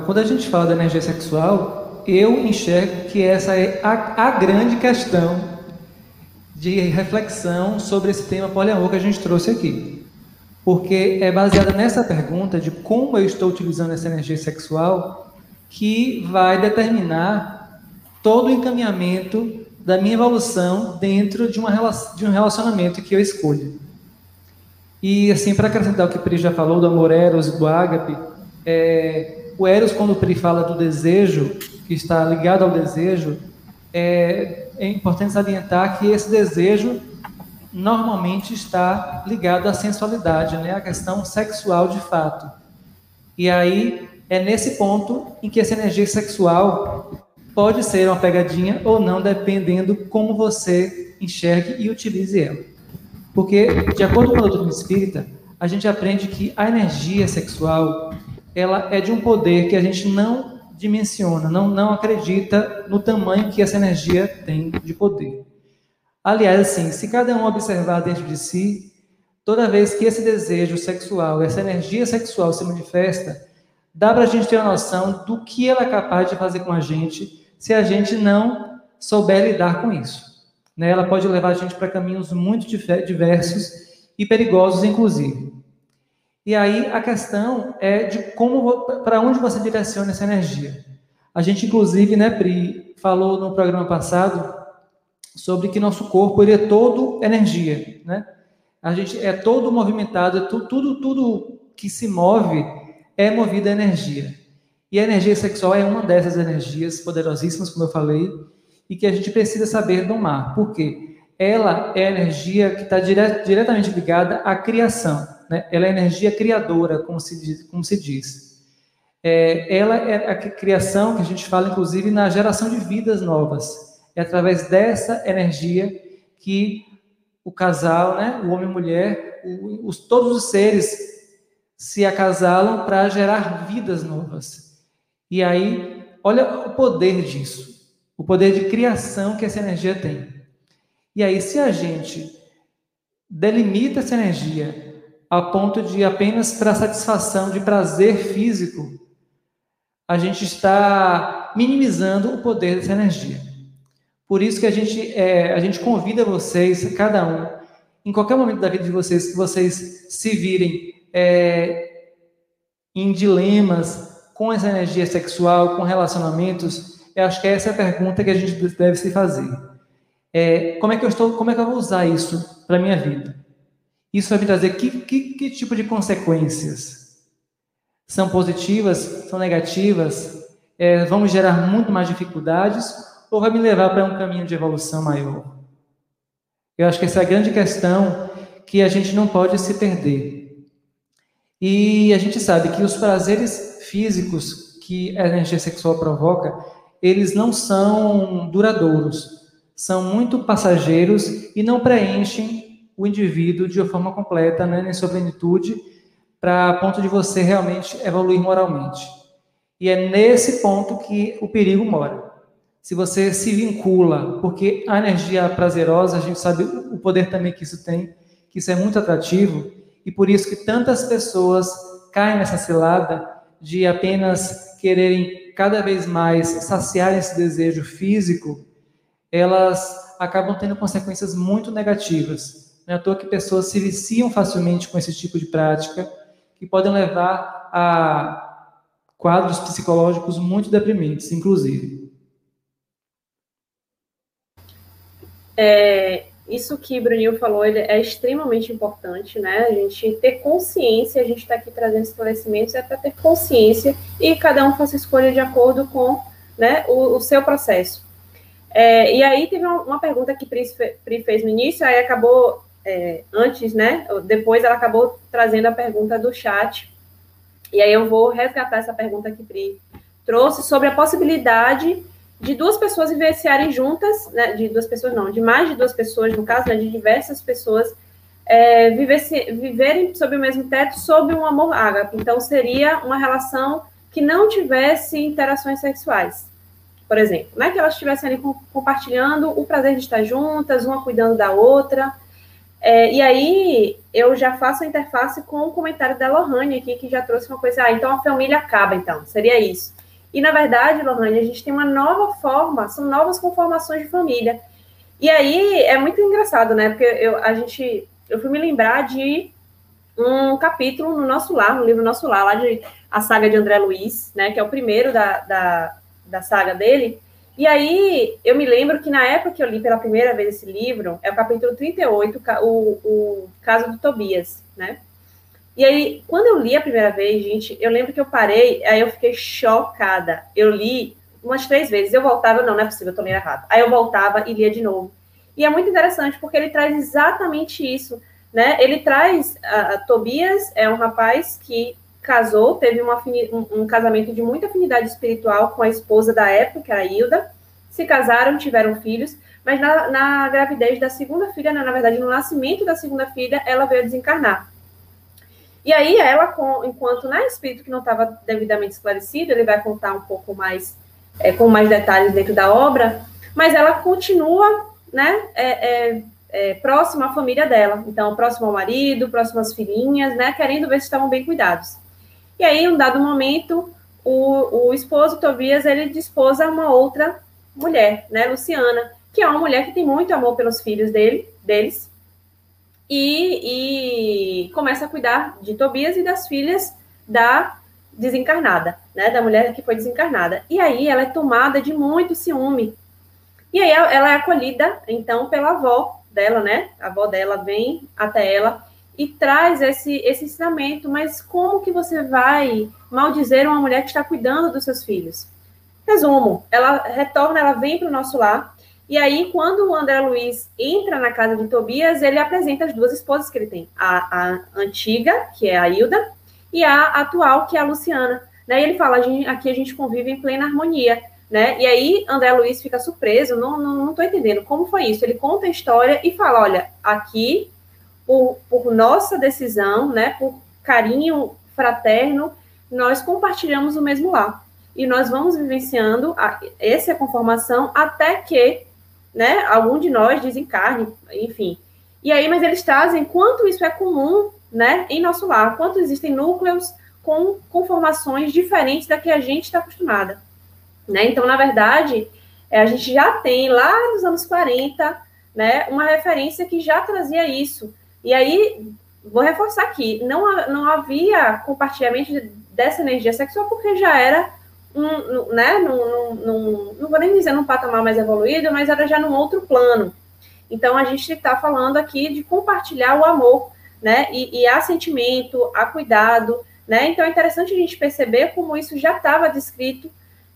Quando a gente fala da energia sexual, eu enxergo que essa é a, a grande questão de reflexão sobre esse tema poliamor que a gente trouxe aqui. Porque é baseada nessa pergunta de como eu estou utilizando essa energia sexual que vai determinar todo o encaminhamento da minha evolução dentro de, uma, de um relacionamento que eu escolho. E assim, para acrescentar o que o Pri já falou do amor eros e do ágape, é, o Eros, quando o Pri fala do desejo, que está ligado ao desejo, é, é importante salientar que esse desejo normalmente está ligado à sensualidade, né? à questão sexual de fato. E aí é nesse ponto em que essa energia sexual pode ser uma pegadinha ou não, dependendo como você enxergue e utilize ela. Porque, de acordo com o doutrina espírita, a gente aprende que a energia sexual ela é de um poder que a gente não dimensiona, não, não acredita no tamanho que essa energia tem de poder. Aliás, assim, se cada um observar dentro de si, toda vez que esse desejo sexual, essa energia sexual se manifesta, dá para a gente ter uma noção do que ela é capaz de fazer com a gente se a gente não souber lidar com isso. Né? Ela pode levar a gente para caminhos muito diversos e perigosos, inclusive. E aí a questão é de como para onde você direciona essa energia. A gente inclusive, né, Pri, falou no programa passado sobre que nosso corpo ele é todo energia, né? A gente é todo movimentado, é tudo, tudo, tudo que se move é movido a energia. E a energia sexual é uma dessas energias poderosíssimas, como eu falei, e que a gente precisa saber domar. Por quê? Ela é a energia que está dire diretamente ligada à criação né? ela é energia criadora, como se diz. Como se diz. É, ela é a criação que a gente fala, inclusive, na geração de vidas novas. É através dessa energia que o casal, né, o homem e a mulher, os, todos os seres se acasalam para gerar vidas novas. E aí, olha o poder disso, o poder de criação que essa energia tem. E aí, se a gente delimita essa energia a ponto de apenas para satisfação de prazer físico, a gente está minimizando o poder dessa energia. Por isso que a gente, é, a gente convida vocês, cada um, em qualquer momento da vida de vocês, que vocês se virem é, em dilemas com essa energia sexual, com relacionamentos, eu acho que essa é a pergunta que a gente deve se fazer. É, como é que eu estou, como é que eu vou usar isso para minha vida? Isso vai me trazer que, que, que tipo de consequências? São positivas? São negativas? É, vão me gerar muito mais dificuldades? Ou vai me levar para um caminho de evolução maior? Eu acho que essa é a grande questão que a gente não pode se perder. E a gente sabe que os prazeres físicos que a energia sexual provoca, eles não são duradouros, são muito passageiros e não preenchem o indivíduo de uma forma completa, né, em sua plenitude, para ponto de você realmente evoluir moralmente. E é nesse ponto que o perigo mora. Se você se vincula, porque a energia prazerosa, a gente sabe o poder também que isso tem, que isso é muito atrativo, e por isso que tantas pessoas caem nessa cilada de apenas quererem cada vez mais saciar esse desejo físico, elas acabam tendo consequências muito negativas não é à toa que pessoas se viciam facilmente com esse tipo de prática, que podem levar a quadros psicológicos muito deprimentes, inclusive. é, isso que o Bruninho falou ele é extremamente importante, né? A gente ter consciência, a gente está aqui trazendo esclarecimentos, é para ter consciência e cada um faça escolha de acordo com né, o, o seu processo. É, e aí teve uma, uma pergunta que Pri, Pri, fez no início, aí acabou é, antes, né? Depois ela acabou trazendo a pergunta do chat. E aí eu vou resgatar essa pergunta que Pri trouxe sobre a possibilidade de duas pessoas vivenciarem juntas, né, de duas pessoas não, de mais de duas pessoas, no caso, né, de diversas pessoas, é, viverem sob o mesmo teto, sob um amor ágape. Então, seria uma relação que não tivesse interações sexuais, por exemplo. Não é que elas estivessem ali compartilhando o prazer de estar juntas, uma cuidando da outra. É, e aí, eu já faço a interface com o comentário da Lohane aqui, que já trouxe uma coisa, ah, então a família acaba, então, seria isso. E, na verdade, Lohane, a gente tem uma nova forma, são novas conformações de família. E aí é muito engraçado, né? Porque eu, a gente, eu fui me lembrar de um capítulo no Nosso Lar, no livro Nosso Lar, lá de a saga de André Luiz, né? Que é o primeiro da, da, da saga dele. E aí eu me lembro que na época que eu li pela primeira vez esse livro, é o capítulo 38, o, o caso do Tobias, né? E aí, quando eu li a primeira vez, gente, eu lembro que eu parei, aí eu fiquei chocada. Eu li umas três vezes, eu voltava, não, não é possível, eu tô lendo errado. Aí eu voltava e lia de novo. E é muito interessante, porque ele traz exatamente isso, né? Ele traz, Tobias é um rapaz que casou, teve uma, um, um, casamento de muita afinidade espiritual com a esposa da época, que era Hilda, se casaram, tiveram filhos, mas na, na gravidez da segunda filha, na, na verdade, no nascimento da segunda filha, ela veio desencarnar. E aí ela, enquanto né, espírito que não estava devidamente esclarecido, ele vai contar um pouco mais, é, com mais detalhes dentro da obra, mas ela continua, né, é, é, é, próxima à família dela, então próximo ao marido, próximo às filhinhas, né, querendo ver se estavam bem cuidados. E aí, em um dado momento, o, o esposo Tobias ele dispôs a uma outra mulher, né, Luciana, que é uma mulher que tem muito amor pelos filhos dele, deles, e, e começa a cuidar de Tobias e das filhas da desencarnada, né, da mulher que foi desencarnada. E aí ela é tomada de muito ciúme. E aí ela é acolhida, então, pela avó dela, né? A avó dela vem até ela e traz esse, esse ensinamento, mas como que você vai maldizer uma mulher que está cuidando dos seus filhos? Resumo, ela retorna, ela vem para o nosso lar, e aí, quando o André Luiz entra na casa de Tobias, ele apresenta as duas esposas que ele tem: a, a antiga, que é a Hilda, e a atual, que é a Luciana. Né? E ele fala: aqui a gente convive em plena harmonia. Né? E aí, André Luiz fica surpreso: não, não, não entendendo como foi isso. Ele conta a história e fala: olha, aqui, por, por nossa decisão, né, por carinho fraterno, nós compartilhamos o mesmo lar. E nós vamos vivenciando a, essa conformação até que né? Algum de nós desencarne, enfim. E aí, mas eles trazem quanto isso é comum, né, em nosso lar, quanto existem núcleos com conformações diferentes da que a gente está acostumada, né? Então, na verdade, é, a gente já tem lá nos anos 40, né, uma referência que já trazia isso. E aí, vou reforçar aqui, não, não havia compartilhamento dessa energia sexual porque já era um, né, num, num, não vou nem dizer num patamar mais evoluído, mas era já num outro plano. Então, a gente está falando aqui de compartilhar o amor, né, e, e há sentimento, há cuidado, né, então é interessante a gente perceber como isso já estava descrito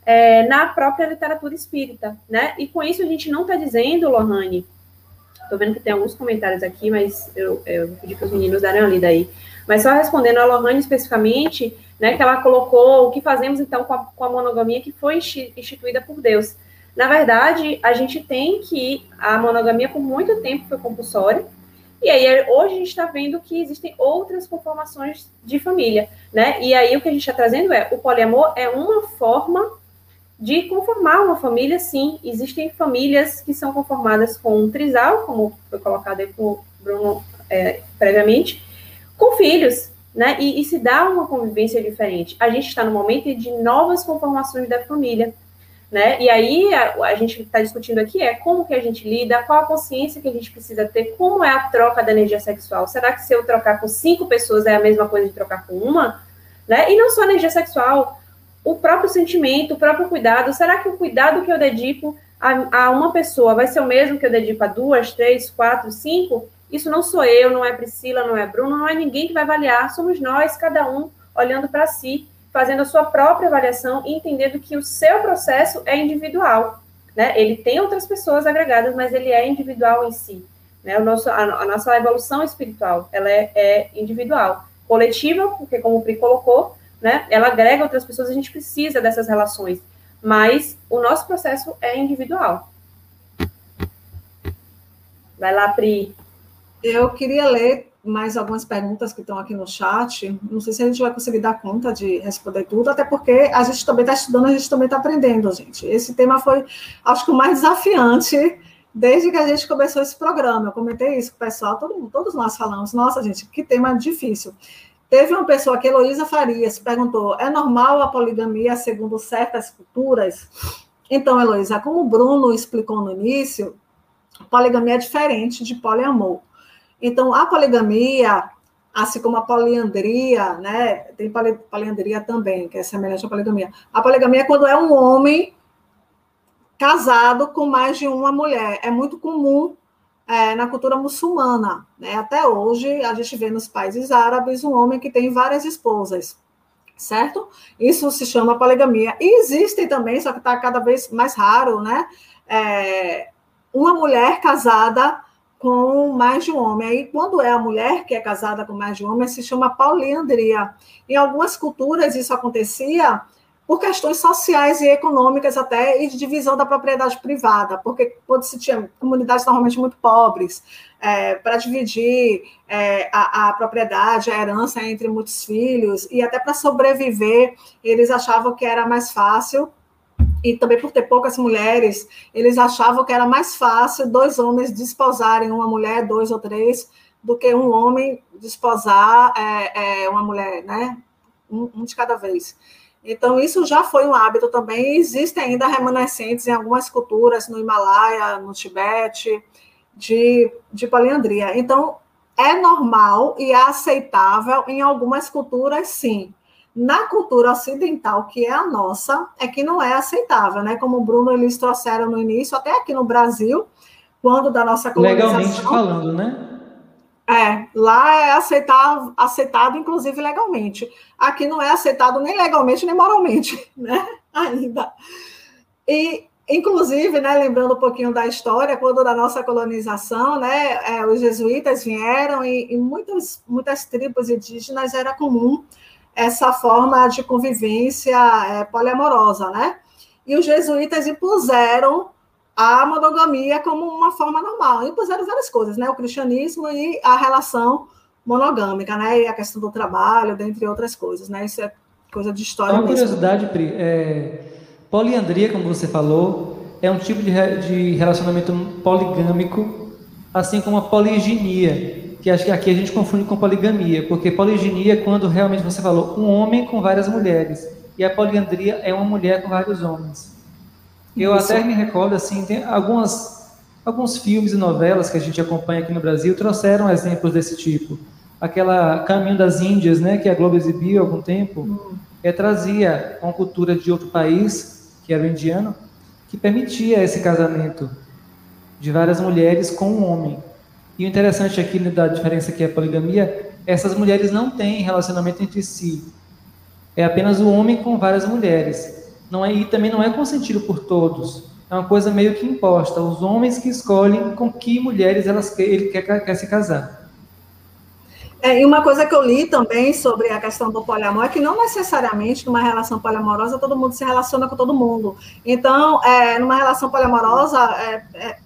é, na própria literatura espírita, né, e com isso a gente não está dizendo, Lohane, estou vendo que tem alguns comentários aqui, mas eu, eu pedi para os meninos darem uma lida aí, mas só respondendo a Lohane especificamente, né, que ela colocou o que fazemos então com a, com a monogamia que foi instituída por Deus. Na verdade, a gente tem que a monogamia por muito tempo foi compulsória, e aí hoje a gente está vendo que existem outras conformações de família, né? E aí o que a gente está trazendo é o poliamor é uma forma de conformar uma família, sim. Existem famílias que são conformadas com um trisal, como foi colocado aí por Bruno é, previamente, com filhos, né? E, e, se dá uma convivência diferente. A gente está no momento de novas conformações da família, né? E aí a, a gente está discutindo aqui é como que a gente lida, qual a consciência que a gente precisa ter, como é a troca da energia sexual. Será que se eu trocar com cinco pessoas é a mesma coisa de trocar com uma? Né? E não só energia sexual, o próprio sentimento, o próprio cuidado. Será que o cuidado que eu dedico a, a uma pessoa vai ser o mesmo que eu dedico a duas, três, quatro, cinco, isso não sou eu, não é Priscila, não é Bruno, não é ninguém que vai avaliar, somos nós, cada um olhando para si, fazendo a sua própria avaliação e entendendo que o seu processo é individual. Né? Ele tem outras pessoas agregadas, mas ele é individual em si. Né? O nosso, a, a nossa evolução espiritual ela é, é, individual. Coletiva, porque como o Pri colocou, né, ela agrega outras pessoas, a gente precisa dessas relações. Mas o nosso processo é individual. Vai lá, Pri. Eu queria ler mais algumas perguntas que estão aqui no chat. Não sei se a gente vai conseguir dar conta de responder tudo, até porque a gente também está estudando, a gente também está aprendendo, gente. Esse tema foi, acho que, o mais desafiante desde que a gente começou esse programa. Eu comentei isso com o pessoal, todo, todos nós falamos, nossa, gente, que tema difícil. Teve uma pessoa que, Heloísa Farias, perguntou: é normal a poligamia segundo certas culturas? Então, Heloísa, como o Bruno explicou no início, poligamia é diferente de poliamor. Então, a poligamia, assim como a poliandria, né? Tem poliandria também, que é semelhante à poligamia. A poligamia é quando é um homem casado com mais de uma mulher. É muito comum é, na cultura muçulmana. Né? Até hoje, a gente vê nos países árabes um homem que tem várias esposas, certo? Isso se chama poligamia. E existem também, só que está cada vez mais raro, né? É, uma mulher casada com mais de um homem. Aí, quando é a mulher que é casada com mais de um homem, se chama poliandria. Em algumas culturas, isso acontecia por questões sociais e econômicas até, e de divisão da propriedade privada, porque quando se tinha comunidades normalmente muito pobres, é, para dividir é, a, a, propriedade, a herança entre muitos filhos, e até para sobreviver, eles achavam que era mais fácil e também por ter poucas mulheres, eles achavam que era mais fácil dois homens desposarem uma mulher, dois ou três, do que um homem desposar é, é, uma mulher, né? Um, um, de cada vez. Então, isso já foi um hábito também. Existem ainda remanescentes em algumas culturas, no Himalaia, no Tibete, de, de. Então, é normal e é aceitável em algumas culturas, sim. Na cultura ocidental, que é a nossa, é que não é aceitável, né? Como o Bruno eles trouxeram no início, até aqui no Brasil, quando da nossa colonização. Legalmente falando, né? É, lá é aceitado, aceitado, inclusive legalmente. Aqui não é aceitado nem legalmente, nem moralmente, né? Ainda. E, inclusive, né, lembrando um pouquinho da história, quando da nossa colonização, né, é, os jesuítas vieram e, e muitas, muitas tribos indígenas era comum essa forma de convivência é, poliamorosa, né? E os jesuítas impuseram a monogamia como uma forma normal. Impuseram várias coisas, né? O cristianismo e a relação monogâmica, né? E a questão do trabalho, dentre outras coisas, né? Isso é coisa de história. Uma curiosidade, Pri, é, poliandria, como você falou, é um tipo de, de relacionamento poligâmico, assim como a poliginia, que acho que aqui a gente confunde com poligamia, porque poliginia é quando realmente você falou um homem com várias mulheres, e a poliandria é uma mulher com vários homens. Eu Isso. até me recordo, assim, tem algumas, alguns filmes e novelas que a gente acompanha aqui no Brasil trouxeram exemplos desse tipo. Aquela Caminho das Índias, né, que a Globo exibiu há algum tempo, hum. é, trazia uma cultura de outro país, que era o indiano, que permitia esse casamento de várias mulheres com um homem. E o interessante aqui da diferença que é a poligamia, essas mulheres não têm relacionamento entre si. É apenas o homem com várias mulheres. Não é, e também não é consentido por todos. É uma coisa meio que imposta. Os homens que escolhem com que mulheres elas, ele quer, quer se casar. É, e uma coisa que eu li também sobre a questão do poliamor é que não necessariamente numa relação poliamorosa todo mundo se relaciona com todo mundo. Então, é, numa relação poliamorosa, é, é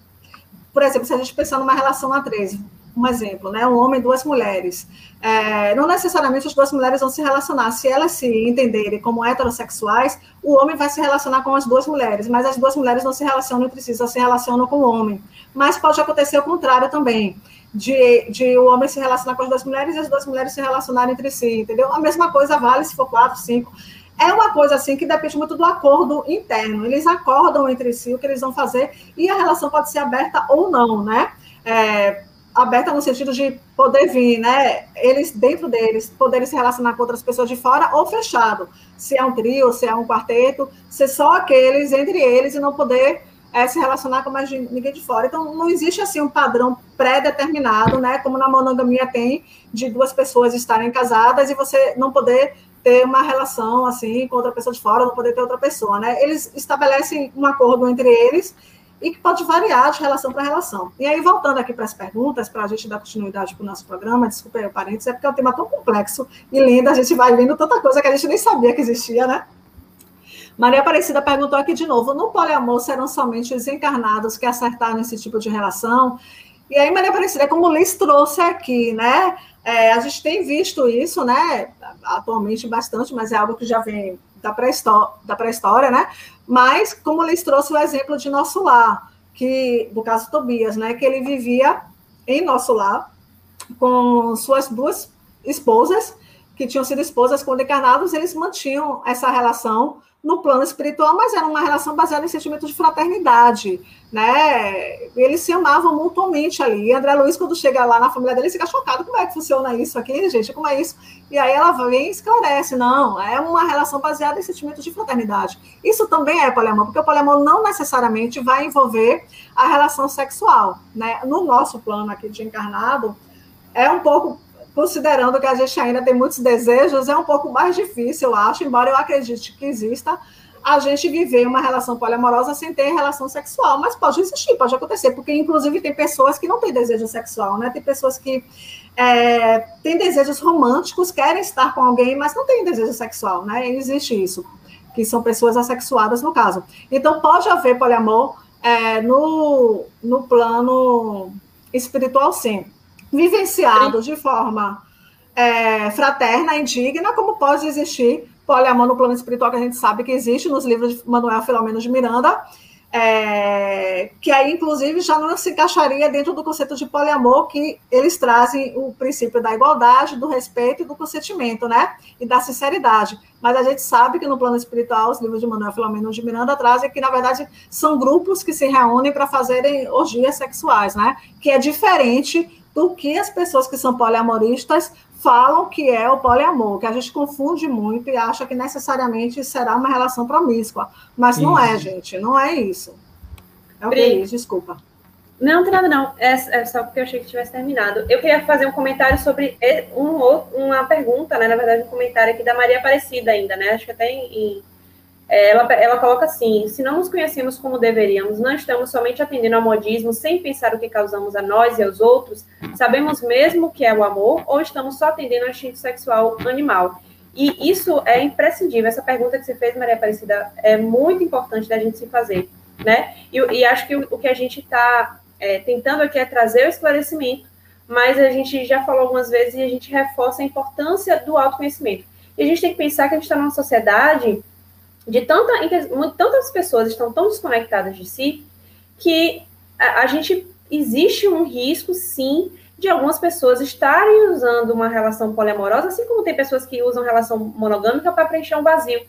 por exemplo, se a gente pensar numa relação a três, um exemplo, né? Um homem e duas mulheres. É, não necessariamente as duas mulheres vão se relacionar. Se elas se entenderem como heterossexuais, o homem vai se relacionar com as duas mulheres, mas as duas mulheres não se relacionam entre si, só se relacionam com o homem. Mas pode acontecer o contrário também. De, de o homem se relacionar com as duas mulheres e as duas mulheres se relacionarem entre si, entendeu? A mesma coisa vale se for quatro, cinco. É uma coisa assim que depende muito do acordo interno. Eles acordam entre si o que eles vão fazer e a relação pode ser aberta ou não, né? É, aberta no sentido de poder vir, né? Eles, dentro deles, poderem se relacionar com outras pessoas de fora ou fechado. Se é um trio, se é um quarteto, ser só aqueles entre eles e não poder é, se relacionar com mais ninguém de fora. Então, não existe assim um padrão pré-determinado, né? Como na monogamia tem, de duas pessoas estarem casadas e você não poder ter uma relação assim com outra pessoa de fora, não poder ter outra pessoa, né? Eles estabelecem um acordo entre eles e que pode variar de relação para relação. E aí, voltando aqui para as perguntas, para a gente dar continuidade para o nosso programa, desculpa aí o parênteses, é porque é um tema tão complexo e lindo, a gente vai vendo tanta coisa que a gente nem sabia que existia, né? Maria Aparecida perguntou aqui de novo: no poliamor serão somente os encarnados que acertaram esse tipo de relação? E aí, Maria Aparecida, como o Liz trouxe aqui, né? É, a gente tem visto isso, né? Atualmente bastante, mas é algo que já vem da pré-história, né? Mas, como Liz trouxe o exemplo de nosso lar, que, do caso Tobias, né? Que ele vivia em nosso lar com suas duas esposas, que tinham sido esposas quando encarnados, eles mantinham essa relação no plano espiritual, mas era uma relação baseada em sentimento de fraternidade, né? Eles se amavam mutuamente ali. E André Luiz, quando chega lá na família dele, fica chocado. Como é que funciona isso aqui, gente? Como é isso? E aí ela vem e esclarece. Não, é uma relação baseada em sentimento de fraternidade. Isso também é poliamor, porque o poliamor não necessariamente vai envolver a relação sexual, né? No nosso plano aqui de encarnado, é um pouco considerando que a gente ainda tem muitos desejos, é um pouco mais difícil, eu acho, embora eu acredite que exista, a gente viver uma relação poliamorosa sem ter relação sexual. Mas pode existir, pode acontecer, porque inclusive tem pessoas que não têm desejo sexual, né? Tem pessoas que é, têm desejos românticos, querem estar com alguém, mas não têm desejo sexual, né? Existe isso, que são pessoas assexuadas no caso. Então pode haver poliamor é, no, no plano espiritual, sim vivenciado de forma é, fraterna, indigna, como pode existir poliamor no plano espiritual, que a gente sabe que existe nos livros de Manuel Filomeno de Miranda, é, que aí, inclusive, já não se encaixaria dentro do conceito de poliamor, que eles trazem o princípio da igualdade, do respeito e do consentimento, né? E da sinceridade. Mas a gente sabe que no plano espiritual, os livros de Manuel Filomeno de Miranda trazem que, na verdade, são grupos que se reúnem para fazerem orgias sexuais, né? Que é diferente do que as pessoas que são poliamoristas falam que é o poliamor, que a gente confunde muito e acha que necessariamente será uma relação promíscua. Mas isso. não é, gente, não é isso. É o que é desculpa. Não, não nada, não. É, é, só porque eu achei que tivesse terminado. Eu queria fazer um comentário sobre um, uma pergunta, né? Na verdade, um comentário aqui da Maria Aparecida ainda, né? Acho que até em, em ela, ela coloca assim: se não nos conhecemos como deveríamos, não estamos somente atendendo ao modismo sem pensar o que causamos a nós e aos outros, sabemos mesmo o que é o amor ou estamos só atendendo ao instinto sexual animal? E isso é imprescindível. Essa pergunta que você fez, Maria Aparecida, é muito importante da gente se fazer, né? E, e acho que o, o, que a gente está é, tentando aqui é trazer o esclarecimento, mas a gente já falou algumas vezes e a gente reforça a importância do autoconhecimento. E a gente tem que pensar que a gente está numa sociedade de tanta, tantas pessoas estão tão desconectadas de si que a, a gente existe um risco, sim, de algumas pessoas estarem usando uma relação poliamorosa, assim como tem pessoas que usam relação monogâmica para preencher um vazio,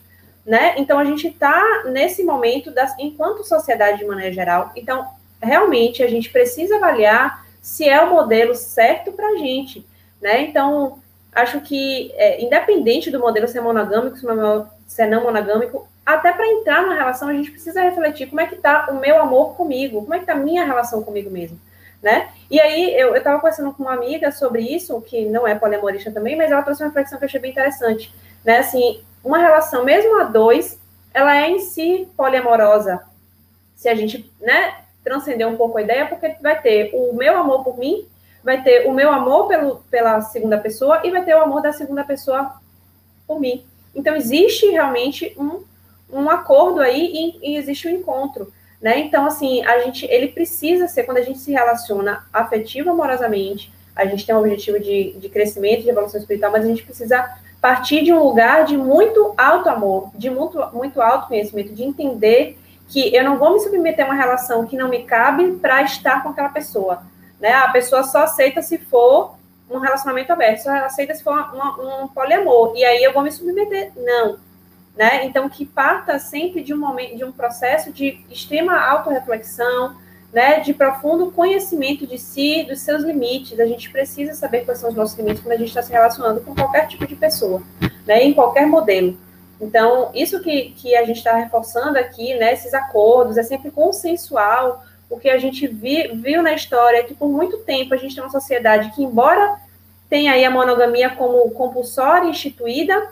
né? Então a gente está nesse momento das, enquanto sociedade de maneira geral. Então realmente a gente precisa avaliar se é o modelo certo para a gente, né? Então acho que é, independente do modelo ser monogâmico, ser não monogâmico, até para entrar na relação, a gente precisa refletir como é que está o meu amor comigo, como é que está a minha relação comigo mesmo, né? E aí, eu estava conversando com uma amiga sobre isso, que não é poliamorista também, mas ela trouxe uma reflexão que eu achei bem interessante, né? Assim, uma relação, mesmo a dois, ela é em si poliamorosa, se a gente, né, transcender um pouco a ideia, porque vai ter o meu amor por mim, vai ter o meu amor pelo, pela segunda pessoa e vai ter o amor da segunda pessoa por mim. Então, existe realmente um um acordo aí e, e existe um encontro, né? Então, assim, a gente, ele precisa ser, quando a gente se relaciona afetivo, amorosamente, a gente tem um objetivo de, de crescimento, de evolução espiritual, mas a gente precisa partir de um lugar de muito alto amor, de muito, muito alto conhecimento, de entender que eu não vou me submeter a uma relação que não me cabe para estar com aquela pessoa, né? A pessoa só aceita se for um relacionamento aberto, só aceita se for uma, um poliamor, e aí eu vou me submeter. Não, né? Então, que parta sempre de um momento, de um processo de extrema autorreflexão, né? De profundo conhecimento de si, dos seus limites. A gente precisa saber quais são os nossos limites quando a gente está se relacionando com qualquer tipo de pessoa, né? Em qualquer modelo. Então, isso que, que a gente está reforçando aqui, né, esses acordos, é sempre consensual, o que a gente vi, viu na história é que por muito tempo a gente tem uma sociedade que, embora tenha aí a monogamia como compulsória instituída,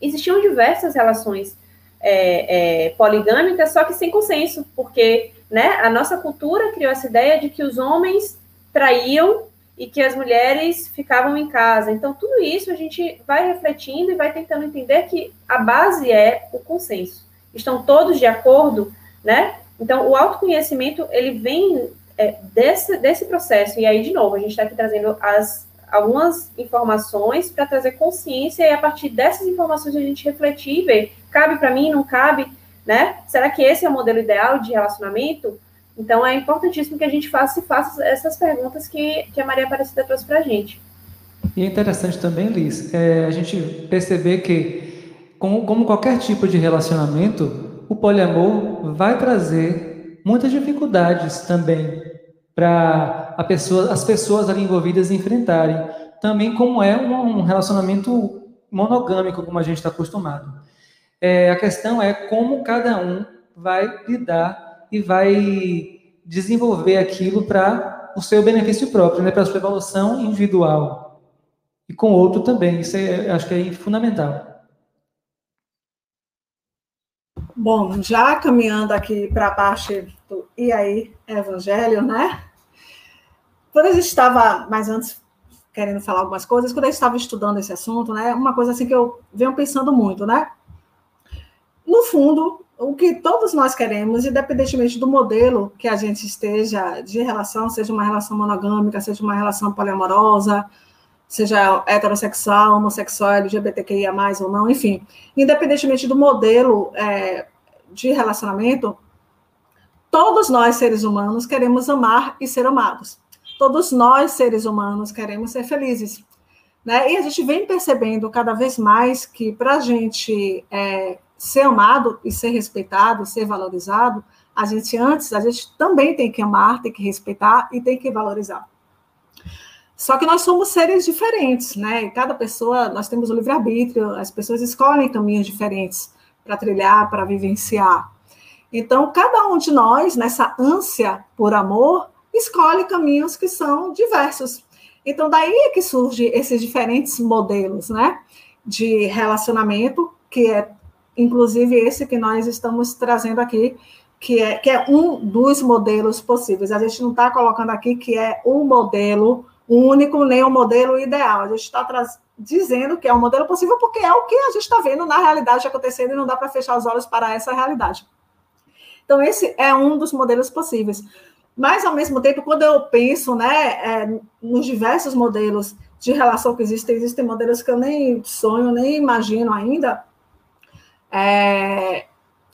existiam diversas relações é, é, poligâmicas, só que sem consenso, porque né, a nossa cultura criou essa ideia de que os homens traíam e que as mulheres ficavam em casa. Então, tudo isso a gente vai refletindo e vai tentando entender que a base é o consenso. Estão todos de acordo, né? Então, o autoconhecimento, ele vem é, desse, desse processo. E aí, de novo, a gente está aqui trazendo as, algumas informações para trazer consciência e a partir dessas informações a gente refletir e ver, cabe para mim, não cabe, né? Será que esse é o modelo ideal de relacionamento? Então, é importantíssimo que a gente faça e faça essas perguntas que, que a Maria Aparecida trouxe para a gente. E é interessante também, Liz, é, a gente perceber que, como, como qualquer tipo de relacionamento, o poliamor vai trazer muitas dificuldades também para pessoa, as pessoas ali envolvidas enfrentarem. Também como é um, um relacionamento monogâmico, como a gente está acostumado. É, a questão é como cada um vai lidar e vai desenvolver aquilo para o seu benefício próprio, né, para a sua evolução individual. E com outro também, isso é, acho que é fundamental. Bom, já caminhando aqui para a parte do e aí, evangelho, né? Quando a gente estava, mais antes, querendo falar algumas coisas, quando eu estava estudando esse assunto, né? Uma coisa assim que eu venho pensando muito, né? No fundo, o que todos nós queremos, independentemente do modelo que a gente esteja de relação, seja uma relação monogâmica, seja uma relação poliamorosa, seja heterossexual, homossexual, LGBTQIA+, ou não, enfim, independentemente do modelo é, de relacionamento, todos nós, seres humanos, queremos amar e ser amados. Todos nós, seres humanos, queremos ser felizes. Né? E a gente vem percebendo cada vez mais que para a gente é, ser amado e ser respeitado, ser valorizado, a gente antes, a gente também tem que amar, tem que respeitar e tem que valorizar. Só que nós somos seres diferentes, né? Cada pessoa, nós temos o livre-arbítrio, as pessoas escolhem caminhos diferentes para trilhar, para vivenciar. Então, cada um de nós, nessa ânsia por amor, escolhe caminhos que são diversos. Então, daí é que surgem esses diferentes modelos, né? De relacionamento, que é inclusive esse que nós estamos trazendo aqui, que é, que é um dos modelos possíveis. A gente não está colocando aqui que é um modelo único, nem um modelo ideal. A gente está dizendo que é um modelo possível porque é o que a gente está vendo na realidade acontecendo e não dá para fechar os olhos para essa realidade. Então, esse é um dos modelos possíveis. Mas, ao mesmo tempo, quando eu penso né, é, nos diversos modelos de relação que existem, existem modelos que eu nem sonho, nem imagino ainda, é,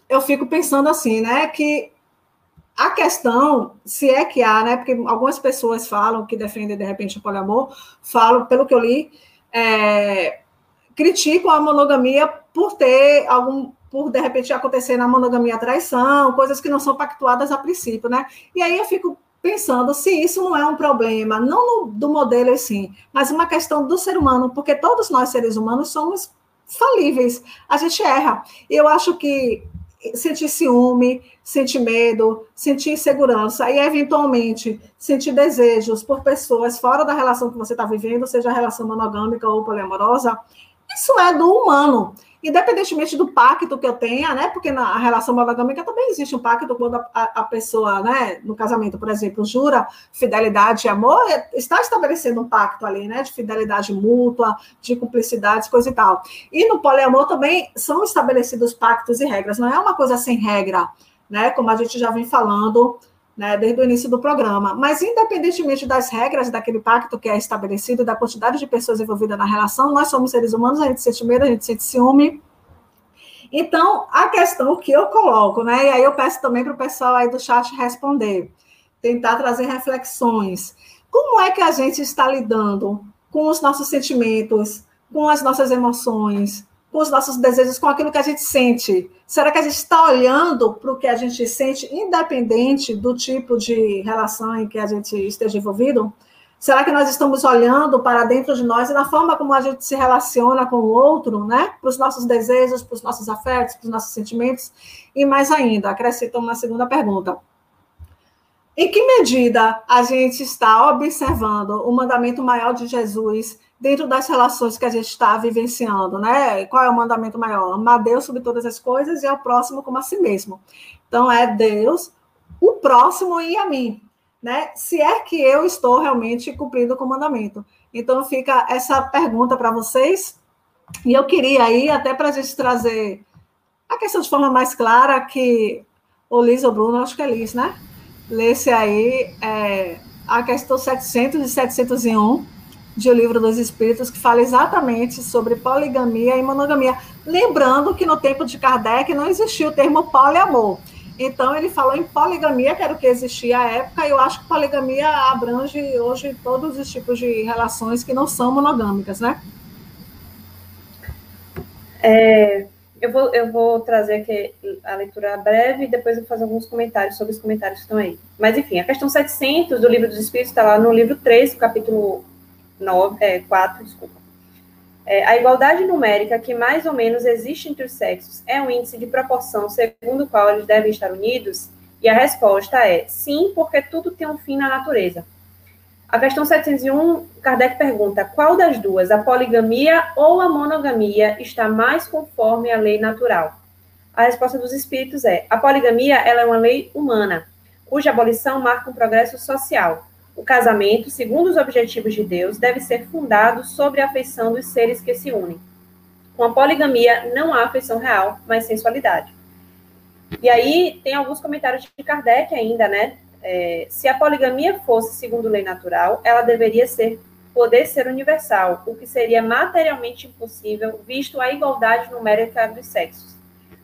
eu fico pensando assim, né, que a questão, se é que há, né, porque algumas pessoas falam que defendem, de repente, o poliamor, falam, pelo que eu li, é, criticam a monogamia por ter algum, por, de repente, acontecer na monogamia traição, coisas que não são pactuadas a princípio, né, e aí eu fico pensando se isso não é um problema, não no, do modelo assim, mas uma questão do ser humano, porque todos nós, seres humanos, somos falíveis. A gente erra. Eu acho que sentir ciúme, sentir medo, sentir insegurança. E, eventualmente, sentir desejos por pessoas fora da relação que você está vivendo, seja relação monogâmica ou poliamorosa, isso é do humano independentemente do pacto que eu tenha, né? Porque na relação monogâmica também existe um pacto quando a, a, pessoa, né, no casamento, por exemplo, jura fidelidade e amor, é, está estabelecendo um pacto ali, né, de fidelidade mútua, de cumplicidade, coisa e tal. E no poliamor também são estabelecidos pactos e regras, não é uma coisa sem regra, né? Como a gente já vem falando né, desde o início do programa. Mas, independentemente das regras daquele pacto que é estabelecido, da quantidade de pessoas envolvidas na relação, nós somos seres humanos, a gente sente medo, a gente sente ciúme. Então, a questão que eu coloco, né, e aí eu peço também para o pessoal aí do chat responder, tentar trazer reflexões. Como é que a gente está lidando com os nossos sentimentos, com as nossas emoções, com os nossos desejos, com aquilo que a gente sente? Será que a gente está olhando para o que a gente sente, independente do tipo de relação em que a gente esteja envolvido? Será que nós estamos olhando para dentro de nós e na forma como a gente se relaciona com o outro, né? Para os nossos desejos, para os nossos afetos, para os nossos sentimentos? E mais ainda, acrescento uma segunda pergunta. Em que medida a gente está observando o mandamento maior de Jesus dentro das relações que a gente está vivenciando, né? Qual é o mandamento maior? Amar Deus sobre todas as coisas e ao próximo como a si mesmo. Então, é Deus, o próximo e a mim né? Se é que eu estou realmente cumprindo o mandamento. Então fica essa pergunta para vocês. E eu queria aí, até para a gente trazer a questão de forma mais clara, que o Liz ou Bruno, acho que é Liz, né? Lesse aí é, a questão 700 e 701 de O Livro dos Espíritos, que fala exatamente sobre poligamia e monogamia. Lembrando que no tempo de Kardec não existia o termo poliamor. Então, ele falou em poligamia, que era o que existia à época, e eu acho que poligamia abrange hoje todos os tipos de relações que não são monogâmicas, né? É, eu, vou, eu vou trazer aqui a leitura breve e depois eu vou fazer alguns comentários sobre os comentários que estão aí. Mas, enfim, a questão 700 do Livro dos Espíritos está lá no livro 3, capítulo 9, é, 4, desculpa. É, a igualdade numérica que mais ou menos existe entre os sexos é um índice de proporção segundo o qual eles devem estar unidos? E a resposta é sim, porque tudo tem um fim na natureza. A questão 701, Kardec pergunta: qual das duas, a poligamia ou a monogamia, está mais conforme à lei natural? A resposta dos espíritos é: a poligamia ela é uma lei humana, cuja abolição marca um progresso social. O casamento, segundo os objetivos de Deus, deve ser fundado sobre a afeição dos seres que se unem. Com a poligamia, não há afeição real, mas sensualidade. E aí tem alguns comentários de Kardec ainda, né? É, se a poligamia fosse segundo lei natural, ela deveria ser poder ser universal, o que seria materialmente impossível, visto a igualdade numérica dos sexos.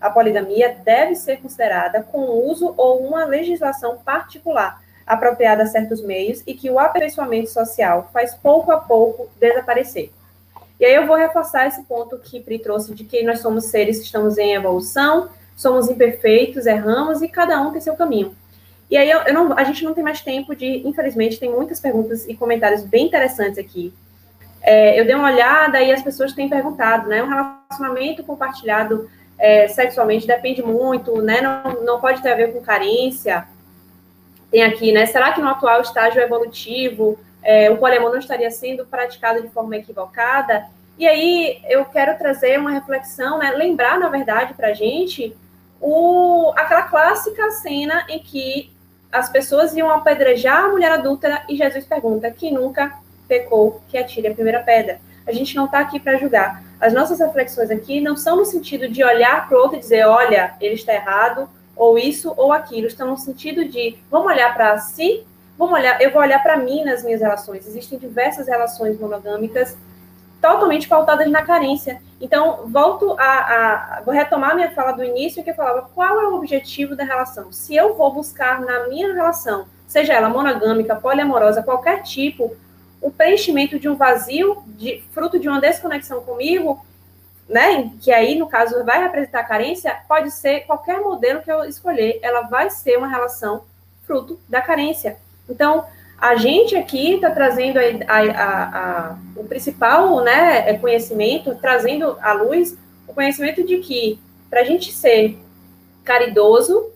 A poligamia deve ser considerada com uso ou uma legislação particular, apropriada a certos meios e que o aperfeiçoamento social faz pouco a pouco desaparecer. E aí eu vou reforçar esse ponto que Pri trouxe de que nós somos seres que estamos em evolução, somos imperfeitos, erramos e cada um tem seu caminho. E aí eu, eu não, a gente não tem mais tempo de, infelizmente, tem muitas perguntas e comentários bem interessantes aqui. É, eu dei uma olhada e as pessoas têm perguntado, né? Um relacionamento compartilhado é, sexualmente depende muito, né? Não, não pode ter a ver com carência tem aqui, né? Será que no atual estágio evolutivo é, o poliamor não estaria sendo praticado de forma equivocada? E aí eu quero trazer uma reflexão, né? Lembrar, na verdade, para a gente o, aquela clássica cena em que as pessoas iam apedrejar a mulher adulta e Jesus pergunta: quem nunca pecou, que atire a primeira pedra. A gente não está aqui para julgar. As nossas reflexões aqui não são no sentido de olhar para o outro e dizer: olha, ele está errado, ou isso ou aquilo. Estão no sentido de vamos olhar para si, vamos olhar, eu vou olhar para mim nas minhas relações. Existem diversas relações monogâmicas totalmente pautadas na carência. Então, volto a, a, vou retomar minha fala do início que eu falava qual é o objetivo da relação. Se eu vou buscar na minha relação, seja ela monogâmica, poliamorosa, qualquer tipo, o preenchimento de um vazio, de, fruto de uma desconexão comigo, né, que aí, no caso, vai representar carência, pode ser qualquer modelo que eu escolher, ela vai ser uma relação fruto da carência. Então, a gente aqui está trazendo a, a, a, o principal né, é conhecimento, trazendo à luz o conhecimento de que, para a gente ser caridoso,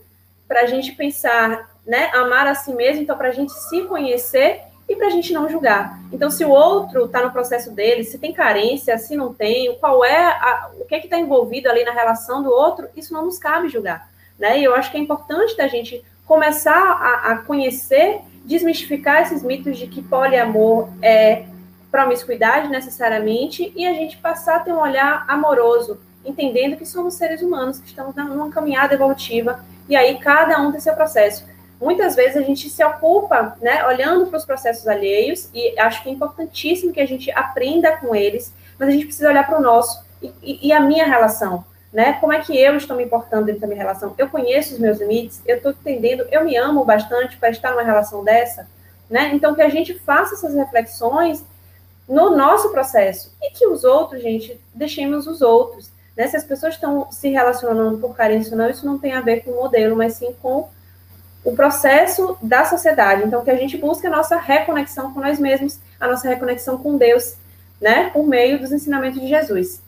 para a gente pensar, né, amar a si mesmo, então, para a gente se conhecer, e para a gente não julgar. Então, se o outro está no processo dele, se tem carência, se não tem, qual é a, o que é que está envolvido ali na relação do outro, isso não nos cabe julgar. Né? E eu acho que é importante da gente começar a, a conhecer, desmistificar esses mitos de que poliamor é promiscuidade necessariamente e a gente passar a ter um olhar amoroso, entendendo que somos seres humanos que estamos numa caminhada evolutiva e aí cada um tem seu processo muitas vezes a gente se ocupa, né, olhando para os processos alheios, e acho que é importantíssimo que a gente aprenda com eles, mas a gente precisa olhar para o nosso e, e, e, a minha relação, né? Como é que eu estou me importando dentro da minha relação? Eu conheço os meus limites, eu estou entendendo, eu me amo bastante para estar numa relação dessa, né? Então que a gente faça essas reflexões no nosso processo e que os outros, gente, deixemos os outros. Né? Se as pessoas estão se relacionando por carência ou não, isso não tem a ver com o modelo, mas sim com o processo da sociedade. Então, que a gente busque a nossa reconexão com nós mesmos, a nossa reconexão com Deus, né, por meio dos ensinamentos de Jesus.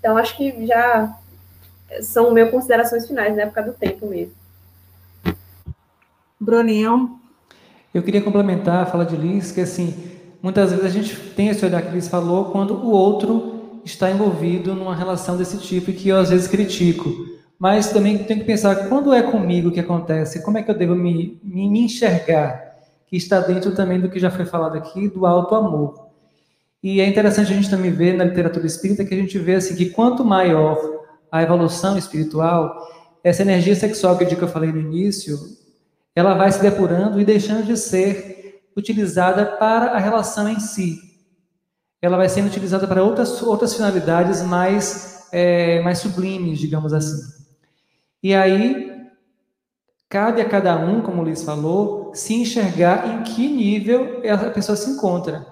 Então, acho que já são meio considerações finais, né, por causa do tempo mesmo. Bruninho. Eu queria complementar a fala de Liz, que assim, muitas vezes a gente tem esse olhar que Liz falou quando o outro está envolvido numa relação desse tipo e que eu às vezes critico. Mas também tenho que pensar quando é comigo que acontece, como é que eu devo me, me, enxergar, que está dentro também do que já foi falado aqui, do alto amor. E é interessante a gente também ver na literatura espírita que a gente vê assim que quanto maior a evolução espiritual, essa energia sexual que eu, que eu falei no início, ela vai se depurando e deixando de ser utilizada para a relação em si. Ela vai sendo utilizada para outras, outras finalidades mais, é, mais sublimes, digamos assim. E aí, cabe a cada um, como o Luiz falou, se enxergar em que nível a pessoa se encontra.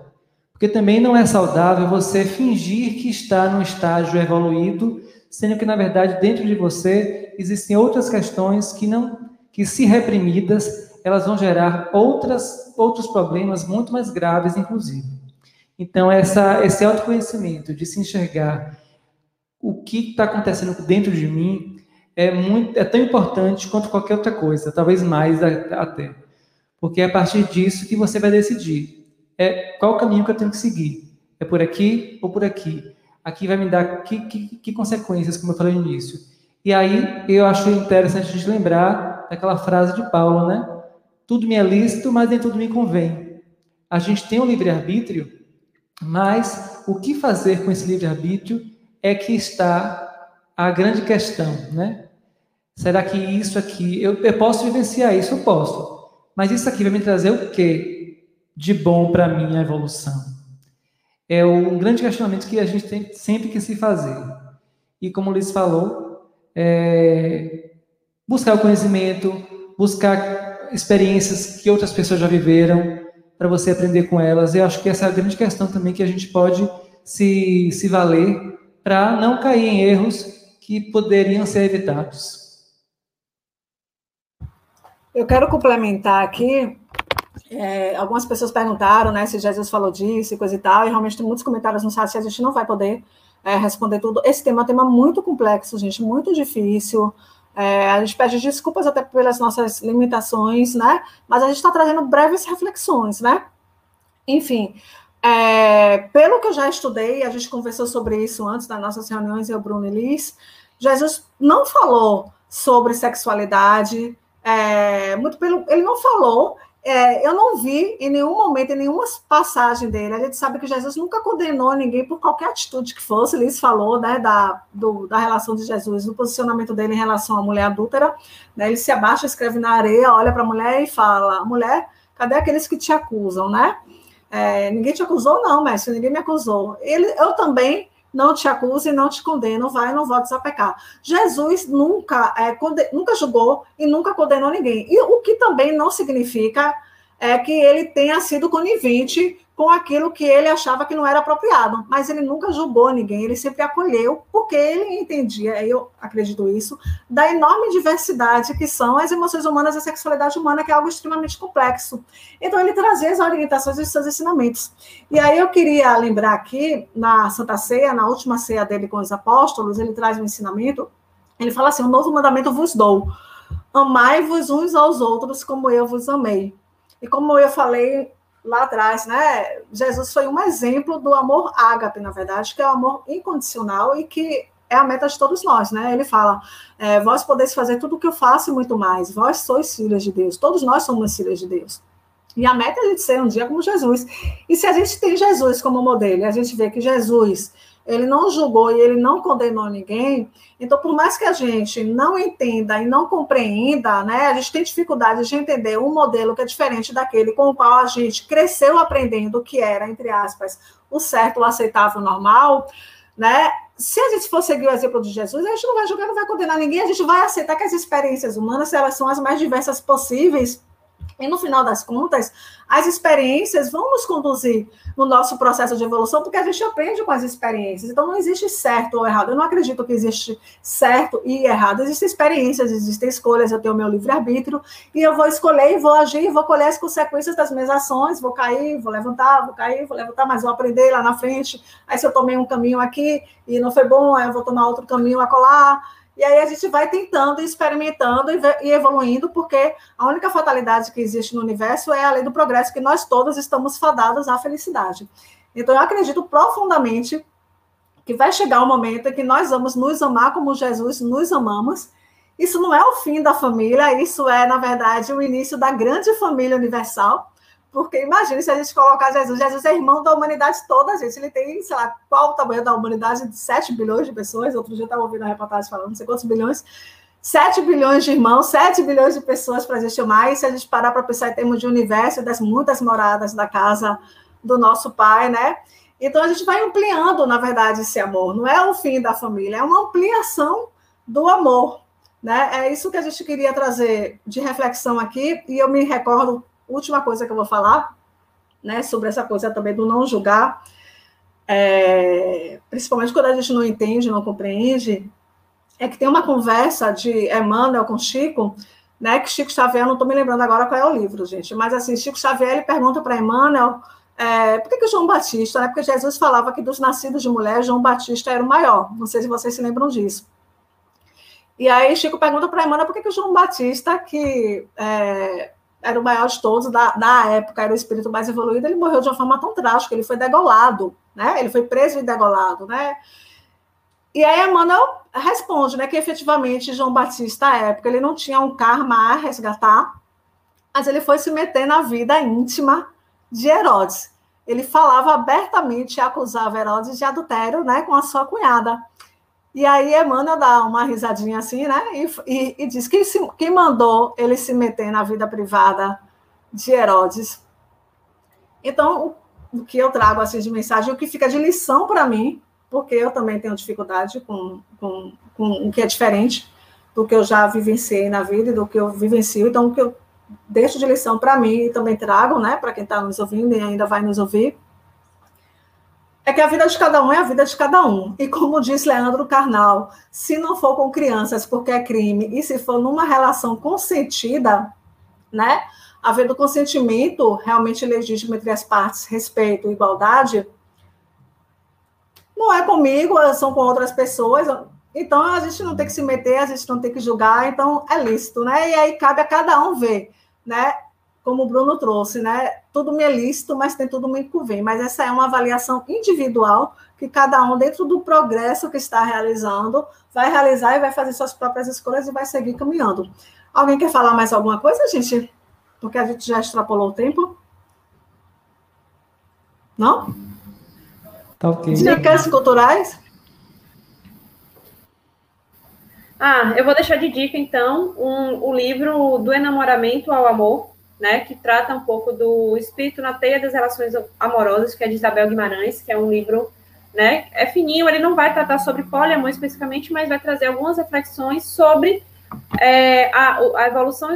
Porque também não é saudável você fingir que está num estágio evoluído, sendo que, na verdade, dentro de você existem outras questões que não que, se reprimidas, elas vão gerar outras, outros problemas muito mais graves, inclusive. Então, essa, esse autoconhecimento de se enxergar o que está acontecendo dentro de mim é, muito, é tão importante quanto qualquer outra coisa, talvez mais até. Porque é a partir disso que você vai decidir é, qual o caminho que eu tenho que seguir. É por aqui ou por aqui? Aqui vai me dar que, que, que consequências, como eu falei no início. E aí eu acho interessante a gente lembrar aquela frase de Paulo, né? Tudo me é lícito, mas nem tudo me convém. A gente tem um livre-arbítrio, mas o que fazer com esse livre-arbítrio é que está a grande questão, né? Será que isso aqui, eu, eu posso vivenciar isso? Eu posso. Mas isso aqui vai me trazer o quê de bom para a minha evolução? É um grande questionamento que a gente tem sempre que se fazer. E como o Luiz falou, é, buscar o conhecimento, buscar experiências que outras pessoas já viveram, para você aprender com elas. Eu acho que essa é a grande questão também que a gente pode se, se valer para não cair em erros que poderiam ser evitados. Eu quero complementar aqui. É, algumas pessoas perguntaram né, se Jesus falou disso e coisa e tal, e realmente tem muitos comentários no site a gente não vai poder é, responder tudo. Esse tema é um tema muito complexo, gente, muito difícil. É, a gente pede desculpas até pelas nossas limitações, né? Mas a gente está trazendo breves reflexões, né? Enfim, é, pelo que eu já estudei, a gente conversou sobre isso antes das nossas reuniões, eu, Bruno e Liz, Jesus não falou sobre sexualidade, é, muito pelo, ele não falou é, eu não vi em nenhum momento, em nenhuma passagem dele, a gente sabe que Jesus nunca condenou ninguém por qualquer atitude que fosse, Liz falou, né, da, do, da relação de Jesus, do posicionamento dele em relação à mulher adúltera, né, ele se abaixa, escreve na areia, olha para a mulher e fala, mulher, cadê aqueles que te acusam, né? É, ninguém te acusou, não, mestre, ninguém me acusou. Ele, eu também não te acuso e não te condeno, vai não voltes a pecar. Jesus nunca, é, nunca julgou e nunca condenou ninguém. E o que também não significa é que ele tenha sido conivente com aquilo que ele achava que não era apropriado, mas ele nunca julgou ninguém, ele sempre acolheu, porque ele entendia, eu acredito isso, da enorme diversidade que são as emoções humanas e a sexualidade humana, que é algo extremamente complexo. Então, ele trazia as orientações dos seus ensinamentos. E aí eu queria lembrar aqui, na Santa Ceia, na última ceia dele com os apóstolos, ele traz um ensinamento, ele fala assim, um novo mandamento vos dou, amai-vos uns aos outros como eu vos amei. E como eu falei lá atrás, né? Jesus foi um exemplo do amor ágape, na verdade, que é o amor incondicional e que é a meta de todos nós, né? Ele fala: é, vós podeis fazer tudo o que eu faço e muito mais. Vós sois filhos de Deus. Todos nós somos filhos de Deus. E a meta é a gente ser um dia como Jesus. E se a gente tem Jesus como modelo, a gente vê que Jesus ele não julgou e ele não condenou ninguém. Então, por mais que a gente não entenda e não compreenda, né, a gente tem dificuldade de entender um modelo que é diferente daquele com o qual a gente cresceu aprendendo que era, entre aspas, o certo, o aceitável, o normal, né? Se a gente for seguir o exemplo de Jesus, a gente não vai julgar, não vai condenar ninguém, a gente vai aceitar que as experiências humanas, elas são as mais diversas possíveis, E no final das contas, as experiências vão nos conduzir no nosso processo de evolução, porque a gente aprende com as experiências. Então, não existe certo ou errado. Eu não acredito que existe certo e errado. Existem experiências, existem escolhas. Eu tenho meu livre-arbítrio e eu vou escolher e vou agir, vou colher as consequências das minhas ações. Vou cair, vou levantar, vou cair, vou levantar, mas vou aprender lá na frente. Aí, se eu tomei um caminho aqui e não foi bom, aí eu vou tomar outro caminho a colar e aí a gente vai tentando, experimentando e evoluindo, porque a única fatalidade que existe no universo é a lei do progresso, que nós todos estamos fadados à felicidade. Então eu acredito profundamente que vai chegar o um momento em que nós vamos nos amar como Jesus nos amamos. Isso não é o fim da família, isso é, na verdade, o início da grande família universal porque imagine se a gente colocar Jesus, Jesus é irmão da humanidade toda, gente. Ele tem, sei lá, qual o tamanho da humanidade? De 7 bilhões de pessoas. Outro dia eu estava ouvindo a reportagem falando, não sei quantos bilhões. 7 bilhões de irmãos, 7 bilhões de pessoas para a gente amar. E se a gente parar para pensar em termos de universo, das muitas moradas da casa do nosso Pai, né? Então a gente vai ampliando, na verdade, esse amor. Não é o fim da família, é uma ampliação do amor. Né? É isso que a gente queria trazer de reflexão aqui, e eu me recordo última coisa que eu vou falar, né, sobre essa coisa também do não julgar, é, principalmente quando a gente não entende, não compreende, é que tem uma conversa de Emmanuel com Chico, né, que Chico Xavier, não estou me lembrando agora qual é o livro, gente, mas assim, Chico Xavier, ele pergunta para Emmanuel é, por que, que João Batista, né, porque Jesus falava que dos nascidos de mulher, João Batista era o maior, não sei se vocês se lembram disso. E aí Chico pergunta para Emmanuel por que, que João Batista, que é, era o maior de todos da, da época, era o espírito mais evoluído, ele morreu de uma forma tão trágica, ele foi degolado, né? Ele foi preso e degolado, né? E aí Emmanuel responde, né, que efetivamente João Batista, à época, ele não tinha um karma a resgatar, mas ele foi se meter na vida íntima de Herodes. Ele falava abertamente e acusava Herodes de adultério, né, com a sua cunhada. E aí Emmanuel dá uma risadinha assim, né? E, e, e diz que se, quem mandou ele se meter na vida privada de Herodes. Então, o, o que eu trago assim de mensagem, o que fica de lição para mim, porque eu também tenho dificuldade com, com, com o que é diferente do que eu já vivenciei na vida e do que eu vivencio. Então, o que eu deixo de lição para mim e também trago, né, para quem está nos ouvindo e ainda vai nos ouvir, é que a vida de cada um é a vida de cada um. E como disse Leandro Carnal, se não for com crianças porque é crime, e se for numa relação consentida, né? Havendo consentimento realmente legítimo entre as partes, respeito, igualdade, não é comigo, são com outras pessoas. Então a gente não tem que se meter, a gente não tem que julgar, então é lícito, né? E aí cabe a cada um ver, né? Como o Bruno trouxe, né? Tudo me é lícito, mas tem tudo me convém. Mas essa é uma avaliação individual que cada um, dentro do progresso que está realizando, vai realizar e vai fazer suas próprias escolhas e vai seguir caminhando. Alguém quer falar mais alguma coisa, gente? Porque a gente já extrapolou o tempo. Não? Tá ok. Dicas culturais? Ah, eu vou deixar de dica, então, um, o livro Do Enamoramento ao Amor, né, que trata um pouco do espírito na teia das relações amorosas, que é de Isabel Guimarães, que é um livro, né, é fininho, ele não vai tratar sobre poliamor especificamente, mas vai trazer algumas reflexões sobre é, a, a, evolução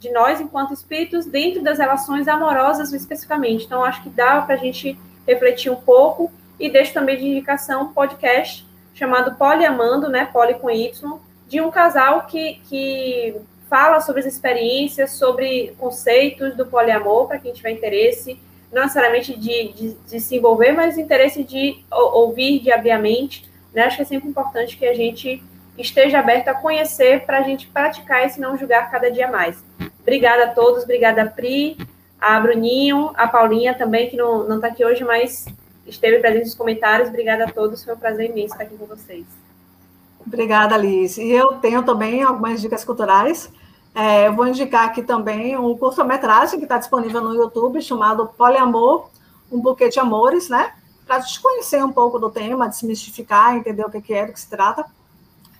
de nós enquanto espíritos dentro das relações amorosas especificamente. Então, acho que dá para a gente refletir um pouco e deixo também de indicação um podcast chamado Poliamando, né, Poli com Y, de um casal que, que fala sobre as experiências, sobre conceitos do poliamor, para quem tiver interesse, não necessariamente de, de, de, se envolver, mas interesse de ouvir, de abrir a mente. Né? Acho que é sempre importante que a gente esteja aberto a conhecer para a gente praticar e se não julgar cada dia mais. Obrigada a todos, obrigada a Pri, a Bruninho, a Paulinha também, que não está aqui hoje, mas esteve presente nos comentários. Obrigada a todos, foi um prazer imenso estar aqui com vocês. Obrigada, Liz. E eu tenho também algumas dicas culturais. É, eu vou indicar aqui também um curta-metragem que está disponível no YouTube, chamado Poliamor, um buquê de amores, né? Para desconhecer um pouco do tema, desmistificar, entender o que é, do que se trata.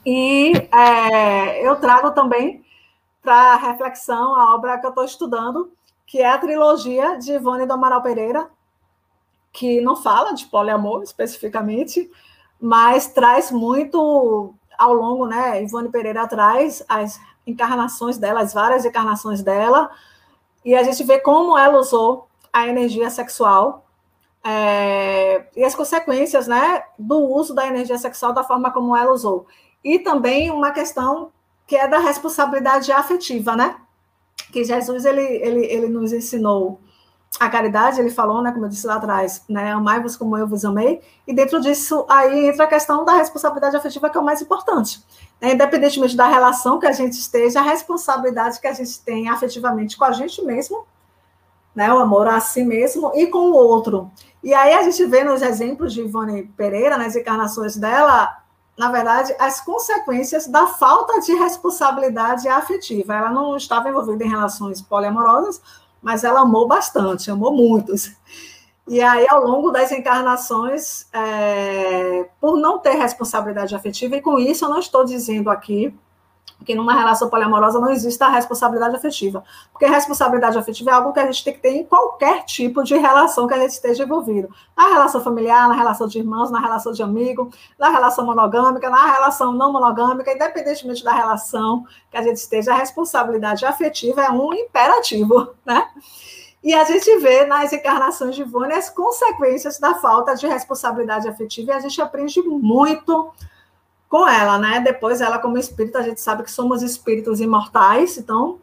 E é, eu trago também para reflexão a obra que eu estou estudando, que é a trilogia de Ivone do Amaral Pereira, que não fala de poliamor especificamente, mas traz muito ao longo, né? Ivone Pereira traz as encarnações dela, as várias encarnações dela, e a gente vê como ela usou a energia sexual é, e as consequências né, do uso da energia sexual da forma como ela usou. E também uma questão que é da responsabilidade afetiva, né? Que Jesus ele, ele, ele nos ensinou a caridade, ele falou, né, como eu disse lá atrás, né, amai-vos como eu vos amei, e dentro disso aí entra a questão da responsabilidade afetiva, que é o mais importante. Né, independentemente da relação que a gente esteja, a responsabilidade que a gente tem afetivamente com a gente mesmo, né, o amor a si mesmo e com o outro. E aí a gente vê nos exemplos de Ivone Pereira, nas encarnações dela, na verdade, as consequências da falta de responsabilidade afetiva. Ela não estava envolvida em relações poliamorosas, mas ela amou bastante, amou muitos. E aí, ao longo das encarnações, é, por não ter responsabilidade afetiva, e com isso eu não estou dizendo aqui que numa relação poliamorosa não existe a responsabilidade afetiva. Porque responsabilidade afetiva é algo que a gente tem que ter em qualquer tipo de relação que a gente esteja envolvido. Na relação familiar, na relação de irmãos, na relação de amigo, na relação monogâmica, na relação não monogâmica, independentemente da relação que a gente esteja, a responsabilidade afetiva é um imperativo, né? E a gente vê nas encarnações de Ivone as consequências da falta de responsabilidade afetiva e a gente aprende muito com ela, né? Depois, ela, como espírito, a gente sabe que somos espíritos imortais, então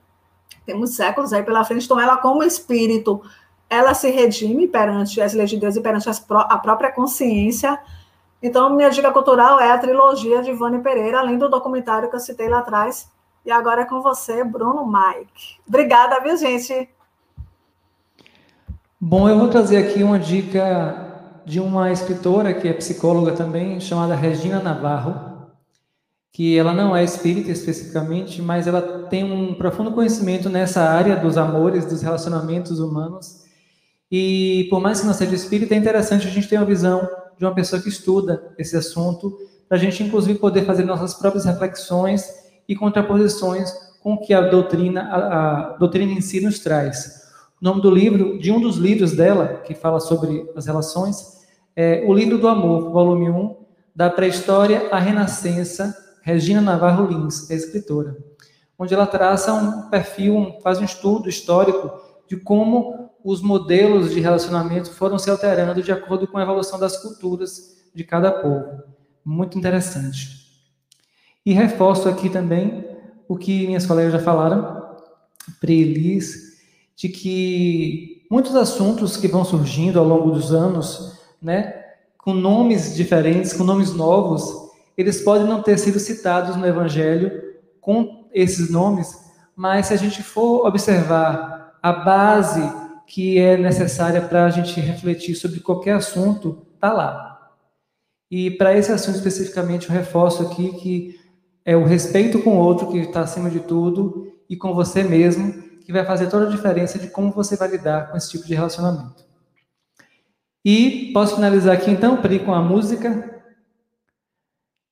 temos séculos aí pela frente. Então, ela, como espírito, ela se redime perante as leis de Deus e perante a própria consciência. Então, minha dica cultural é a trilogia de Ivone Pereira, além do documentário que eu citei lá atrás. E agora é com você, Bruno Mike. Obrigada, viu, gente? Bom, eu vou trazer aqui uma dica de uma escritora que é psicóloga também, chamada Regina Navarro que ela não é espírita especificamente, mas ela tem um profundo conhecimento nessa área dos amores, dos relacionamentos humanos. E por mais que não seja espírita, é interessante a gente ter uma visão de uma pessoa que estuda esse assunto, para a gente inclusive poder fazer nossas próprias reflexões e contraposições com o que a doutrina, a, a doutrina em si nos traz. O nome do livro, de um dos livros dela, que fala sobre as relações, é O Livro do Amor, volume 1, da pré-história à renascença, Regina Navarro Lins, é escritora, onde ela traça um perfil, faz um estudo histórico de como os modelos de relacionamento foram se alterando de acordo com a evolução das culturas de cada povo. Muito interessante. E reforço aqui também o que minhas colegas já falaram, Pri Liz, de que muitos assuntos que vão surgindo ao longo dos anos, né, com nomes diferentes, com nomes novos, eles podem não ter sido citados no Evangelho com esses nomes, mas se a gente for observar a base que é necessária para a gente refletir sobre qualquer assunto, está lá. E para esse assunto especificamente, eu reforço aqui que é o respeito com o outro que está acima de tudo e com você mesmo que vai fazer toda a diferença de como você vai lidar com esse tipo de relacionamento. E posso finalizar aqui então, Pri, com a música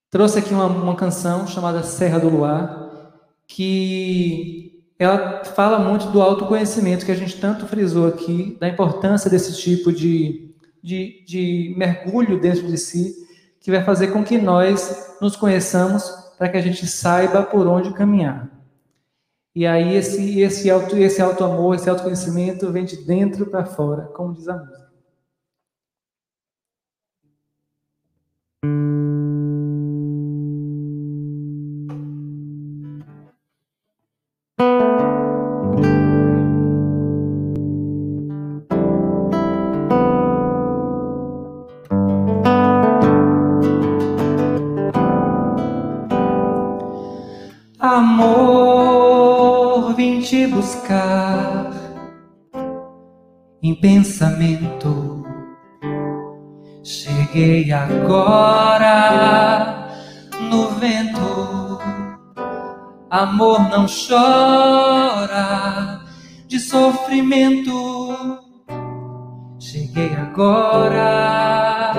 Trouxe aqui uma, uma canção chamada Serra do Luar, que ela fala muito do autoconhecimento que a gente tanto frisou aqui, da importância desse tipo de, de, de mergulho dentro de si, que vai fazer com que nós nos conheçamos para que a gente saiba por onde caminhar. E aí esse esse auto esse auto amor, esse autoconhecimento vem de dentro para fora, como diz a música. Em pensamento. Cheguei agora no vento. Amor não chora de sofrimento. Cheguei agora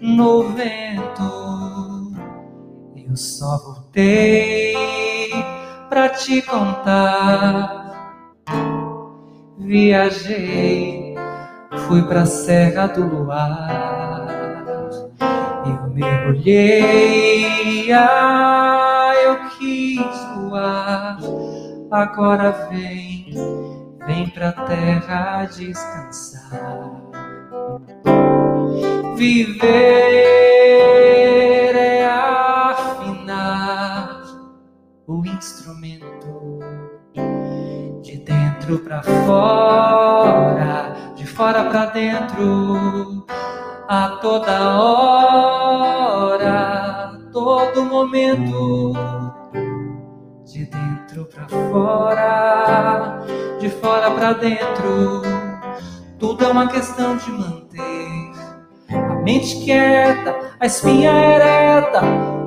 no vento. Eu só voltei pra te contar viajei, fui pra Serra do Luar. Eu mergulhei, ah, eu quis voar. Agora vem, vem pra terra descansar. Viver é afinar o instrumento dentro para fora, de fora para dentro, a toda hora, todo momento, de dentro para fora, de fora para dentro, tudo é uma questão de manter a mente quieta, a espinha ereta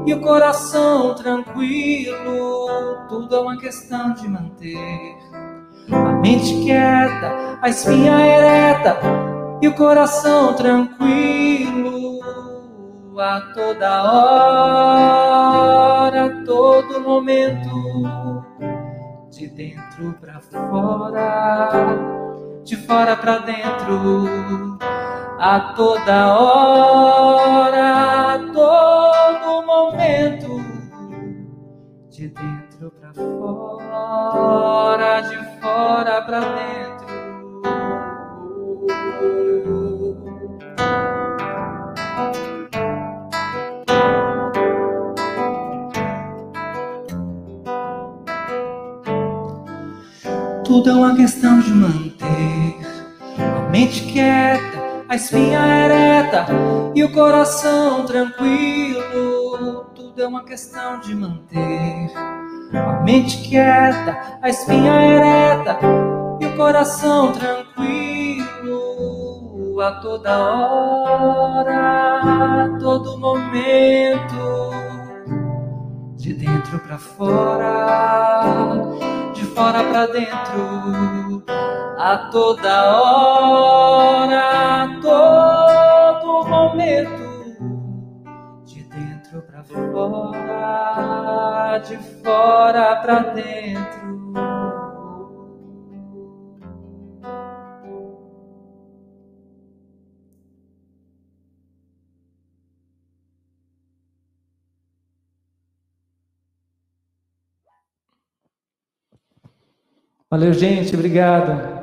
e o coração tranquilo. Tudo é uma questão de manter mente quieta, a espinha ereta e o coração tranquilo. A toda hora, a todo momento, de dentro para fora, de fora para dentro, a toda hora, a todo momento, de dentro para fora, de fora para dentro. Tudo é uma questão de manter a mente quieta, a espinha ereta e o coração tranquilo. Tudo é uma questão de manter a mente quieta, a espinha ereta e o coração tranquilo a toda hora, a todo momento, de dentro para fora de fora para dentro, a toda hora, a todo momento, de fora para dentro. Valeu, gente. Obrigado.